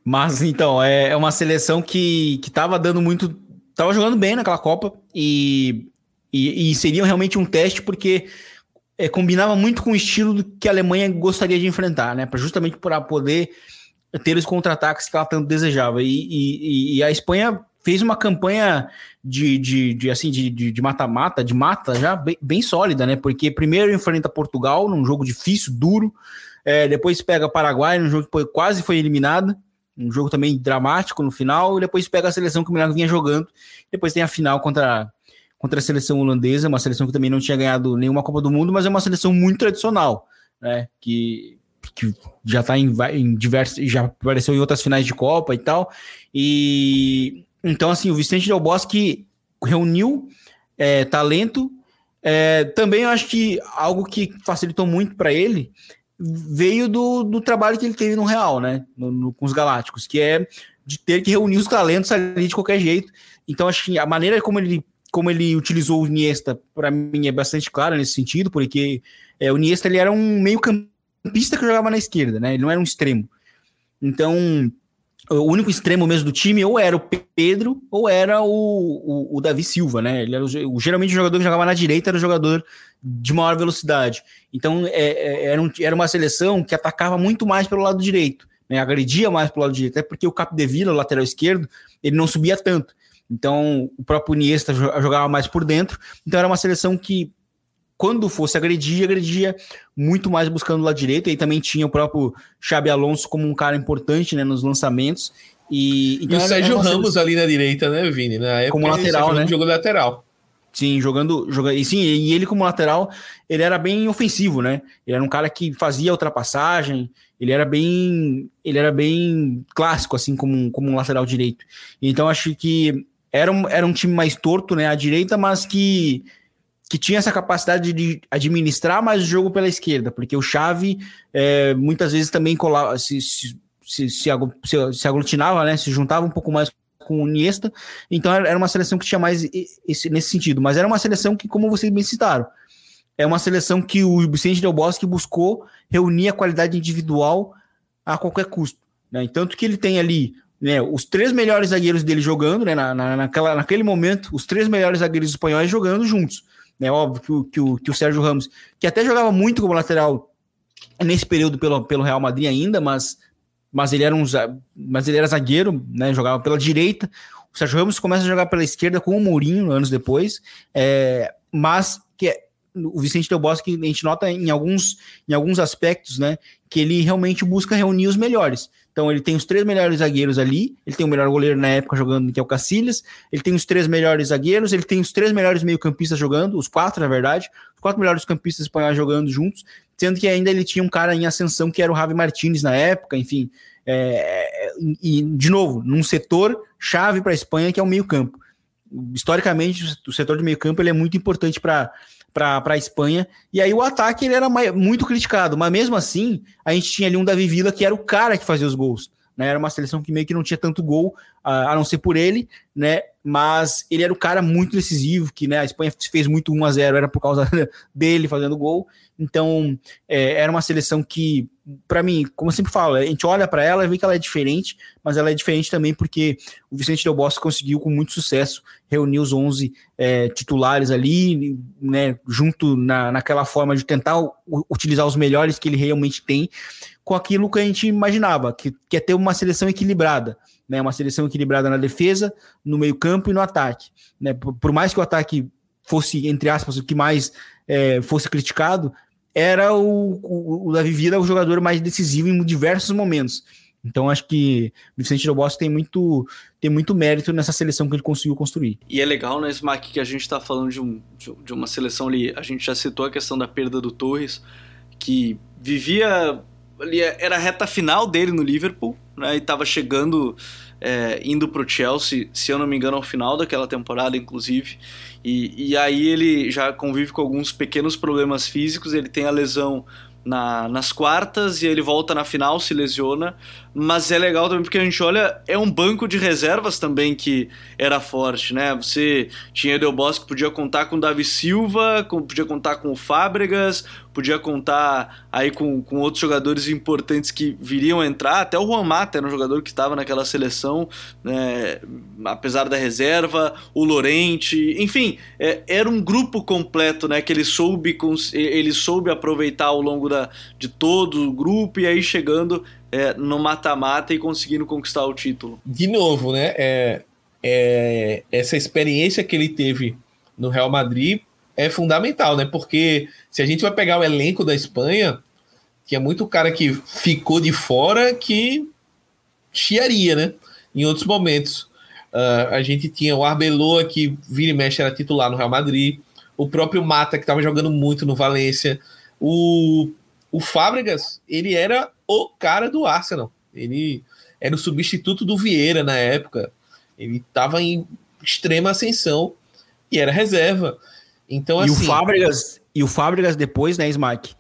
Mas então, é, é uma seleção que, que tava dando muito tava jogando bem naquela Copa e, e, e seria realmente um teste porque é, combinava muito com o estilo que a Alemanha gostaria de enfrentar, né? Pra, justamente para poder ter os contra-ataques que ela tanto desejava. E, e, e, a Espanha fez uma campanha de, de, de assim de mata-mata, de, de, mata já bem, bem, sólida, né? Porque primeiro enfrenta Portugal num jogo difícil, duro, é, depois pega Paraguai num jogo que quase foi eliminado um jogo também dramático no final, e depois pega a seleção que o Milan vinha jogando, depois tem a final contra, contra a seleção holandesa, uma seleção que também não tinha ganhado nenhuma Copa do Mundo, mas é uma seleção muito tradicional, né? Que, que já está em, em diversos, já apareceu em outras finais de Copa e tal. E então, assim, o Vicente Del Bosque reuniu é, talento. É, também acho que algo que facilitou muito para ele veio do, do trabalho que ele teve no Real, né? No, no, com os Galácticos, que é de ter que reunir os talentos ali de qualquer jeito. Então, acho que a maneira como ele, como ele utilizou o Iniesta, para mim, é bastante clara nesse sentido, porque é, o Iniesta ele era um meio campista que jogava na esquerda, né? Ele não era um extremo. Então, o único extremo mesmo do time ou era o Pedro ou era o, o, o Davi Silva, né? Ele era o, geralmente o jogador que jogava na direita era o jogador de maior velocidade. Então é, é, era, um, era uma seleção que atacava muito mais pelo lado direito, né? agredia mais pelo lado direito, até porque o Capdevila, o lateral esquerdo, ele não subia tanto. Então o próprio Iniesta jogava mais por dentro. Então era uma seleção que quando fosse agredir, agredia muito mais buscando o lado direito. E também tinha o próprio Xabi Alonso como um cara importante né, nos lançamentos. E, então e o Sérgio Ramos ali na direita, né, Vini? Na época, como lateral, né? Jogou lateral. Sim, jogando, jogando. E sim, e ele como lateral, ele era bem ofensivo, né? Ele era um cara que fazia ultrapassagem, ele era bem, ele era bem clássico assim como, como um lateral direito. Então acho que era um, era um time mais torto, né, à direita, mas que que tinha essa capacidade de administrar mais o jogo pela esquerda, porque o Xavi é, muitas vezes também colava, se, se, se, se, se aglutinava, né, se juntava um pouco mais com o Iniesta, então era uma seleção que tinha mais esse, nesse sentido, mas era uma seleção que, como vocês bem citaram, é uma seleção que o Vicente Del Bosque buscou reunir a qualidade individual a qualquer custo, né, tanto que ele tem ali né, os três melhores zagueiros dele jogando, né, na, naquela, naquele momento, os três melhores zagueiros espanhóis jogando juntos, né? Óbvio que o, que o, que o Sérgio Ramos, que até jogava muito como lateral nesse período pelo, pelo Real Madrid ainda, mas, mas, ele era um, mas ele era zagueiro, né? jogava pela direita. O Sérgio Ramos começa a jogar pela esquerda com o Mourinho anos depois, é, mas que é, o Vicente Del Bosque a gente nota em alguns, em alguns aspectos, né, que ele realmente busca reunir os melhores. Então ele tem os três melhores zagueiros ali, ele tem o melhor goleiro na época jogando, que é o Cacilhas, ele tem os três melhores zagueiros, ele tem os três melhores meio-campistas jogando, os quatro, na verdade, os quatro melhores campistas espanhóis jogando juntos, sendo que ainda ele tinha um cara em ascensão que era o Javi Martinez na época, enfim. É, e, de novo, num setor chave para a Espanha, que é o meio-campo. Historicamente, o setor de meio-campo ele é muito importante para para a Espanha. E aí o ataque ele era muito criticado, mas mesmo assim, a gente tinha ali um Davi Villa que era o cara que fazia os gols. Né? Era uma seleção que meio que não tinha tanto gol, a, não ser por ele, né? Mas ele era o cara muito decisivo, que né, a Espanha fez muito 1 a 0 era por causa dele fazendo gol. Então, é, era uma seleção que, para mim, como eu sempre falo, a gente olha para ela e vê que ela é diferente, mas ela é diferente também porque o Vicente Del Bosque conseguiu, com muito sucesso, reunir os 11 é, titulares ali, né, junto na, naquela forma de tentar utilizar os melhores que ele realmente tem, com aquilo que a gente imaginava, que, que é ter uma seleção equilibrada. Né, uma seleção equilibrada na defesa, no meio-campo e no ataque. Né, por, por mais que o ataque fosse, entre aspas, o que mais é, fosse criticado, era o, o, o Davi o jogador mais decisivo em diversos momentos. Então acho que o Vicente Bosque tem muito, tem muito mérito nessa seleção que ele conseguiu construir. E é legal, né, Smack, que a gente está falando de, um, de uma seleção ali. A gente já citou a questão da perda do Torres, que vivia ali, era a reta final dele no Liverpool, né, e estava chegando, é, indo para o Chelsea, se eu não me engano, ao final daquela temporada, inclusive. E, e aí ele já convive com alguns pequenos problemas físicos, ele tem a lesão na, nas quartas e ele volta na final, se lesiona. Mas é legal também porque a gente olha, é um banco de reservas também que era forte, né? Você tinha Del Bosque, podia contar com o Davi Silva, com, podia contar com o Fábregas, podia contar aí com, com outros jogadores importantes que viriam entrar, até o Juan Mata era um jogador que estava naquela seleção, né, apesar da reserva, o Lorente, enfim, é, era um grupo completo, né, que ele soube, ele soube aproveitar ao longo da, de todo o grupo e aí chegando é, no mata-mata e conseguindo conquistar o título. De novo, né, é, é, essa experiência que ele teve no Real Madrid é fundamental, né? Porque se a gente vai pegar o elenco da Espanha, que é muito cara que ficou de fora, que, chiaria, né? Em outros momentos. Uh, a gente tinha o Arbeloa, que vira e mexe era titular no Real Madrid, o próprio Mata, que estava jogando muito no Valência, o, o Fábregas, ele era o cara do Arsenal. Ele era o substituto do Vieira na época. Ele estava em extrema ascensão e era reserva. Então, e assim, o Fábregas e o Fábregas depois, né, Smack?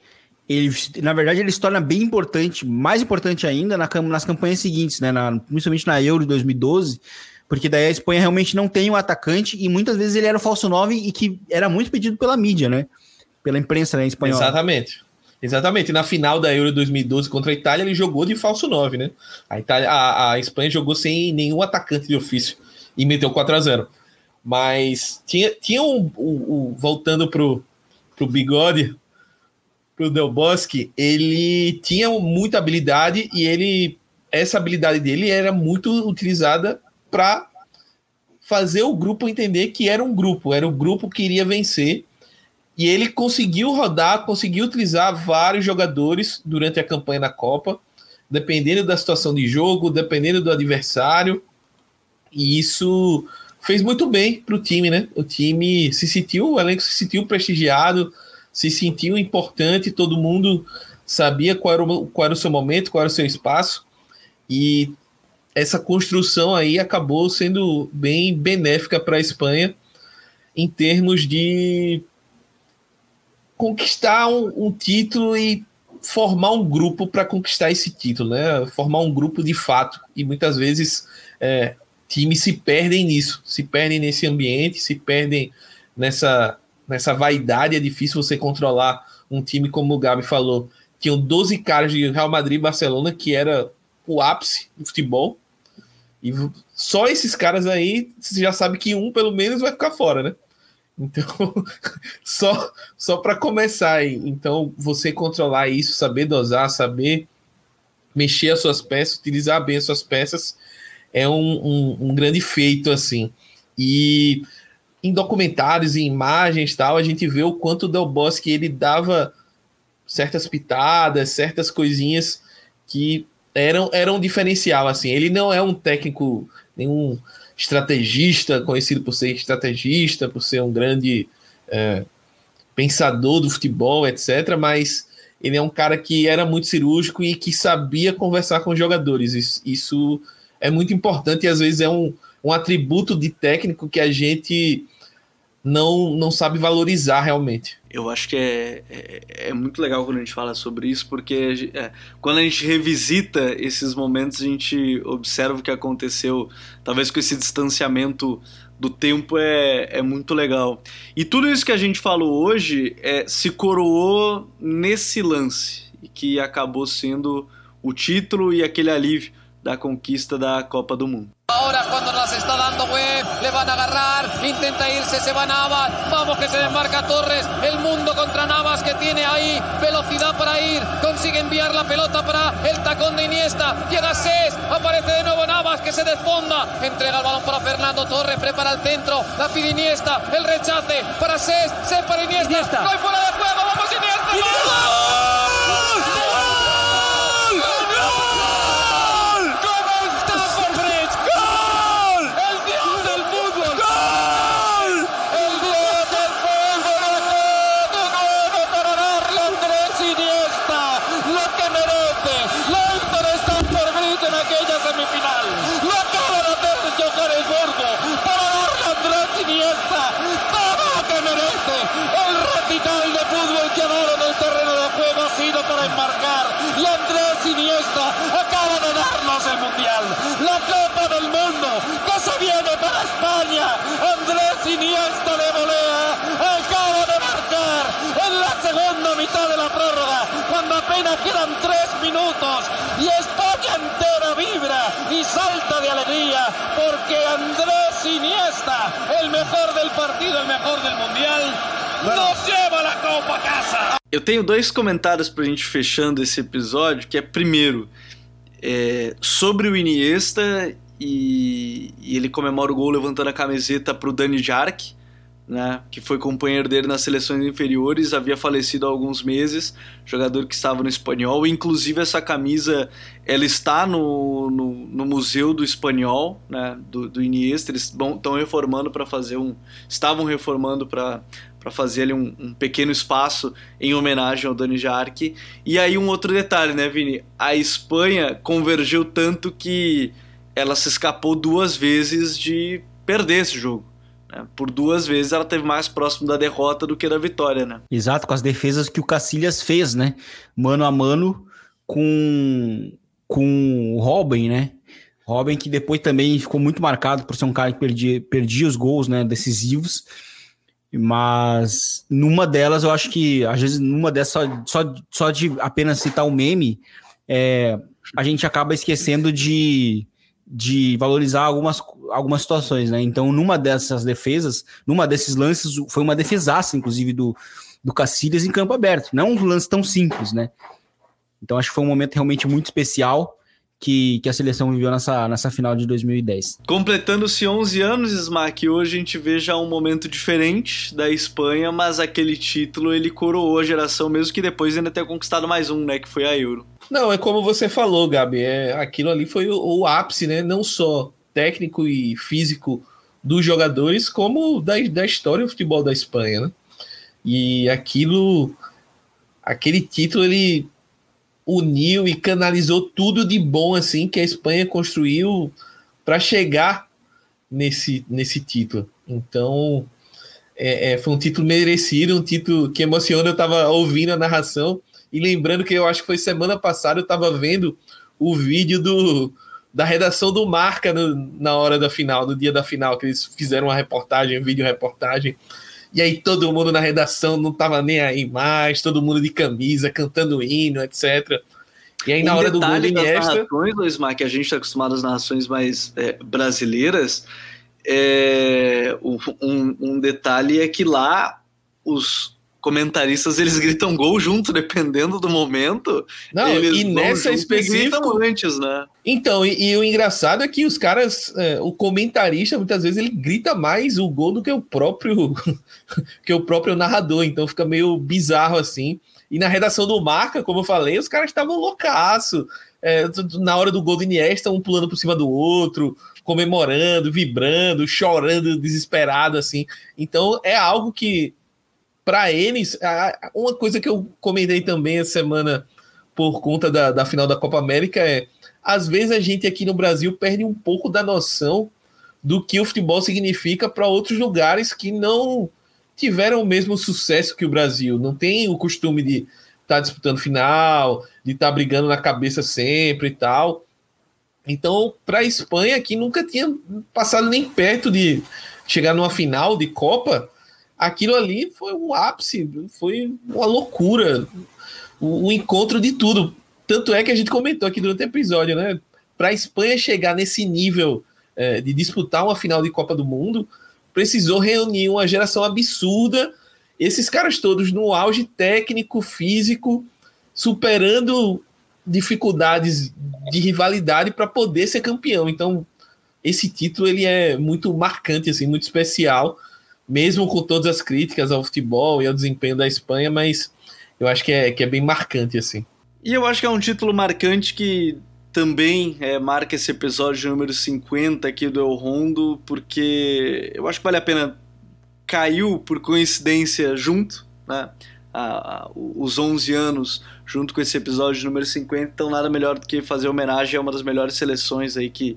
Ele, na verdade, ele se torna bem importante, mais importante ainda na, nas campanhas seguintes, né? Na, principalmente na Euro de 2012, porque daí a Espanha realmente não tem um atacante e muitas vezes ele era o falso 9 e que era muito pedido pela mídia, né? Pela imprensa né, espanhola. Exatamente. Exatamente. Na final da Euro 2012 contra a Itália, ele jogou de falso 9, né? A, Itália, a, a Espanha jogou sem nenhum atacante de ofício e meteu 4 a 0 Mas tinha, tinha um, um, um voltando pro, pro bigode, pro Del Bosque, ele tinha muita habilidade e ele essa habilidade dele era muito utilizada para fazer o grupo entender que era um grupo, era o grupo que iria vencer. E ele conseguiu rodar, conseguiu utilizar vários jogadores durante a campanha da Copa, dependendo da situação de jogo, dependendo do adversário. E isso fez muito bem para o time, né? O time se sentiu, o elenco se sentiu prestigiado, se sentiu importante, todo mundo sabia qual era, o, qual era o seu momento, qual era o seu espaço, e essa construção aí acabou sendo bem benéfica para a Espanha em termos de conquistar um, um título e formar um grupo para conquistar esse título, né? Formar um grupo de fato. E muitas vezes é, times se perdem nisso, se perdem nesse ambiente, se perdem nessa nessa vaidade é difícil você controlar um time, como o Gabi falou. Tinham 12 caras de Real Madrid e Barcelona, que era o ápice do futebol. E só esses caras aí, você já sabe que um, pelo menos, vai ficar fora, né? Então, só, só para começar aí. Então, você controlar isso, saber dosar, saber mexer as suas peças, utilizar bem as suas peças, é um, um, um grande feito, assim. E em documentários e imagens tal, a gente vê o quanto o Del Bosque ele dava certas pitadas, certas coisinhas que eram, eram um diferencial, assim. Ele não é um técnico, nenhum estrategista, conhecido por ser estrategista, por ser um grande é, pensador do futebol, etc., mas ele é um cara que era muito cirúrgico e que sabia conversar com os jogadores. Isso, isso é muito importante e às vezes é um, um atributo de técnico que a gente não, não sabe valorizar realmente. Eu acho que é, é, é, muito legal quando a gente fala sobre isso, porque é, quando a gente revisita esses momentos, a gente observa o que aconteceu, talvez com esse distanciamento do tempo é, é muito legal. E tudo isso que a gente falou hoje é, se coroou nesse lance, que acabou sendo o título e aquele alívio da conquista da Copa do Mundo. Ahora cuando las está dando web, le van a agarrar, intenta irse, se va Navas, vamos que se desmarca Torres, el mundo contra Navas que tiene ahí velocidad para ir, consigue enviar la pelota para el tacón de Iniesta, llega Cés, aparece de nuevo Navas que se desfonda, entrega el balón para Fernando Torres, prepara el centro, la pide Iniesta, el rechace para Cés, Cés para Iniesta, Iniesta. no hay fuera de juego, vamos Iniesta, ¡Iniesta! Del partido, el mejor del mundial, nos lleva la Copa casa. Eu tenho dois comentários para a gente fechando esse episódio, que é primeiro é, sobre o Iniesta e, e, ele comemora o gol levantando a camiseta para o Dani Jark, né, que foi companheiro dele nas seleções inferiores, havia falecido há alguns meses, jogador que estava no Espanhol, inclusive essa camisa, ela está no, no, no Museu do Espanhol, né, do, do Iniesta, eles estão reformando para fazer um, estavam reformando para para fazer ali um, um, pequeno espaço em homenagem ao Dani Jarque. E aí um outro detalhe, né, Vini? A Espanha convergiu tanto que ela se escapou duas vezes de perder esse jogo. Né? Por duas vezes ela teve mais próximo da derrota do que da vitória, né? Exato, com as defesas que o Cacilhas fez, né? Mano a mano com, com o Robin, né? Robin que depois também ficou muito marcado por ser um cara que perdia, perdia os gols né, decisivos mas numa delas, eu acho que, às vezes, numa dessas, só, só, só de apenas citar o um meme, é, a gente acaba esquecendo de, de valorizar algumas, algumas situações, né? Então, numa dessas defesas, numa desses lances, foi uma defesaça, inclusive, do, do Cacilhas em campo aberto. Não um lance tão simples, né? Então, acho que foi um momento realmente muito especial que, que a seleção viveu nessa, nessa final de 2010. Completando-se 11 anos, Smack, hoje a gente vê já um momento diferente da Espanha, mas aquele título ele coroou a geração, mesmo que depois ainda tenha conquistado mais um, né, que foi a Euro. Não, é como você falou, Gabi, é, aquilo ali foi o, o ápice, né, não só técnico e físico dos jogadores, como da, da história do futebol da Espanha, né? E aquilo, aquele título, ele uniu e canalizou tudo de bom assim que a Espanha construiu para chegar nesse, nesse título. Então, é, é, foi um título merecido, um título que emociona. Eu estava ouvindo a narração e lembrando que eu acho que foi semana passada, eu estava vendo o vídeo do, da redação do Marca no, na hora da final, no dia da final, que eles fizeram uma reportagem, um vídeo reportagem. E aí todo mundo na redação não tava nem aí mais, todo mundo de camisa, cantando hino, etc. E aí um na hora do gol do Iniesta... narrações, Luiz Mar, que a gente está acostumado às narrações mais é, brasileiras, é, um, um detalhe é que lá os, comentaristas eles gritam gol junto, dependendo do momento. Não, eles e nessa específica antes, né? Então, e, e, o engraçado é que os caras, é, o comentarista muitas vezes ele grita mais o gol do que o próprio que o próprio narrador, então fica meio bizarro assim. E na redação do Marca, como eu falei, os caras estavam loucaço. É, na hora do gol do Iniesta, um pulando por cima do outro, comemorando, vibrando, chorando, desesperado assim. Então é algo que para eles, uma coisa que eu comentei também essa semana por conta da, da final da Copa América é às vezes a gente aqui no Brasil perde um pouco da noção do que o futebol significa para outros lugares que não tiveram o mesmo sucesso que o Brasil. Não tem o costume de estar tá disputando final, de estar tá brigando na cabeça sempre e tal. Então, para a Espanha, que nunca tinha passado nem perto de chegar numa final de Copa, aquilo ali foi um ápice, foi uma loucura, o, encontro de tudo. Tanto é que a gente comentou aqui durante o episódio, né? Para a Espanha chegar nesse nível é, de disputar uma final de Copa do Mundo, precisou reunir uma geração absurda, esses caras todos no auge técnico, físico, superando dificuldades de rivalidade para poder ser campeão. Então, esse título ele é muito marcante, assim, muito especial mesmo com todas as críticas ao futebol e ao desempenho da Espanha, mas eu acho que é, que é bem marcante, assim. E eu acho que é um título marcante que também é, marca esse episódio número 50 aqui do El Rondo, porque eu acho que vale a pena. Caiu por coincidência junto, né? A, a, os 11 anos junto com esse episódio número 50, então nada melhor do que fazer homenagem a uma das melhores seleções aí que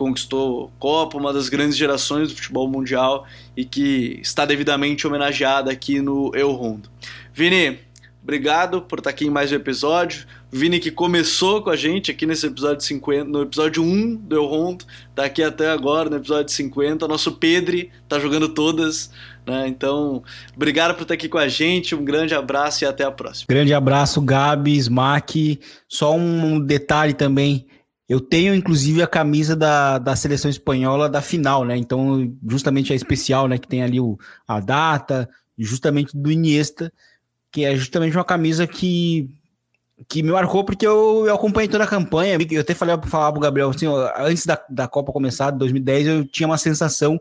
conquistou Copa, uma das grandes gerações do futebol mundial e que está devidamente homenageada aqui no Eu Rondo. Vini, obrigado por estar aqui em mais um episódio. Vini que começou com a gente aqui nesse episódio 50, no episódio 1 do Eu Rondo, tá aqui até agora no episódio 50. Nosso Pedri tá jogando todas, né? Então, obrigado por estar aqui com a gente. Um grande abraço e até a próxima. Grande abraço, Gabi, Smack. Só um detalhe também eu tenho, inclusive, a camisa da, da seleção espanhola da final, né? Então, justamente a especial, né? Que tem ali o, a data, justamente do Iniesta, que é justamente uma camisa que, que me marcou porque eu, eu acompanhei toda a campanha. Eu até falei para pro Gabriel, assim, ó, antes da, da Copa começar, de 2010, eu tinha uma sensação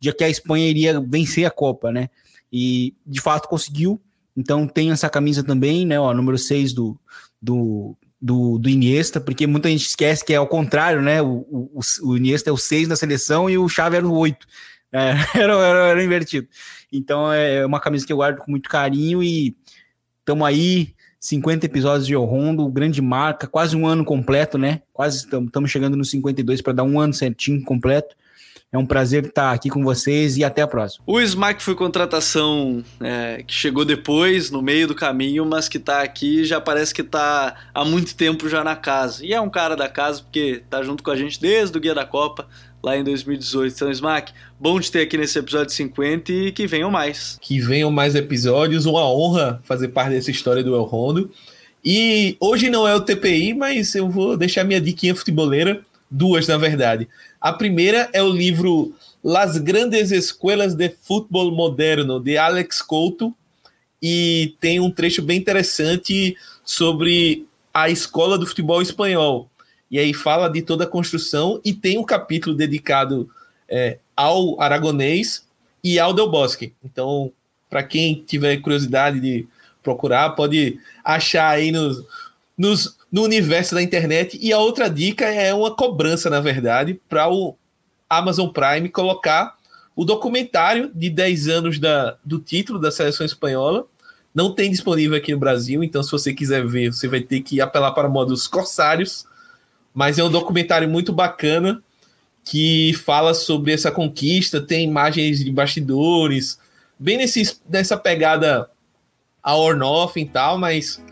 de que a Espanha iria vencer a Copa, né? E de fato conseguiu. Então tem essa camisa também, né? Ó, número 6 do, do, do, do Iniesta, porque muita gente esquece que é ao contrário, né? O, o, o Iniesta é o 6 da seleção e o Xavi era o 8. É, era, era, era, invertido. Então é uma camisa que eu guardo com muito carinho e estamos aí, 50 episódios de El Rondo, grande marca, quase um ano completo, né? Quase estamos chegando nos 52 para dar um ano certinho completo. É um prazer estar aqui com vocês e até a próxima. O Smack foi contratação é, que chegou depois, no meio do caminho, mas que está aqui já parece que está há muito tempo já na casa. E é um cara da casa porque está junto com a gente desde o Guia da Copa, lá em 2018. Então, Smack, bom de ter aqui nesse episódio 50 e que venham mais. Que venham mais episódios, uma honra fazer parte dessa história do El Rondo. E hoje não é o TPI, mas eu vou deixar minha diquinha futeboleira, duas na verdade. A primeira é o livro Las Grandes Escuelas de Futebol Moderno, de Alex Couto, e tem um trecho bem interessante sobre a escola do futebol espanhol. E aí fala de toda a construção e tem um capítulo dedicado é, ao aragonês e ao Del Bosque. Então, para quem tiver curiosidade de procurar, pode achar aí nos, nos, no universo da internet. E a outra dica é uma cobrança, na verdade, para o Amazon Prime colocar o documentário de 10 anos da, do título da seleção espanhola. Não tem disponível aqui no Brasil, então se você quiser ver, você vai ter que apelar para o modo dos Corsários. Mas é um documentário muito bacana que fala sobre essa conquista, tem imagens de bastidores, bem nesse, nessa pegada a Ornoff e tal, mas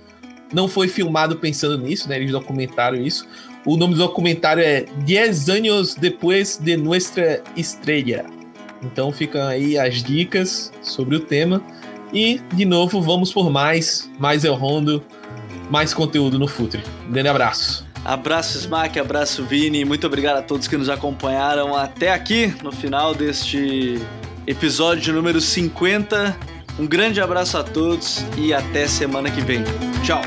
não foi filmado pensando nisso, né? Eles documentaram isso. O nome do documentário é Diez anos depois de nuestra estrella. Então ficam aí as dicas sobre o tema. E, de novo, vamos por mais, mais El Rondo, mais conteúdo no Futre. Um grande abraço. Abraço Smack, abraço Vini, muito obrigado a todos que nos acompanharam até aqui no final deste episódio número 50. Um grande abraço a todos e até semana que vem. Tchau!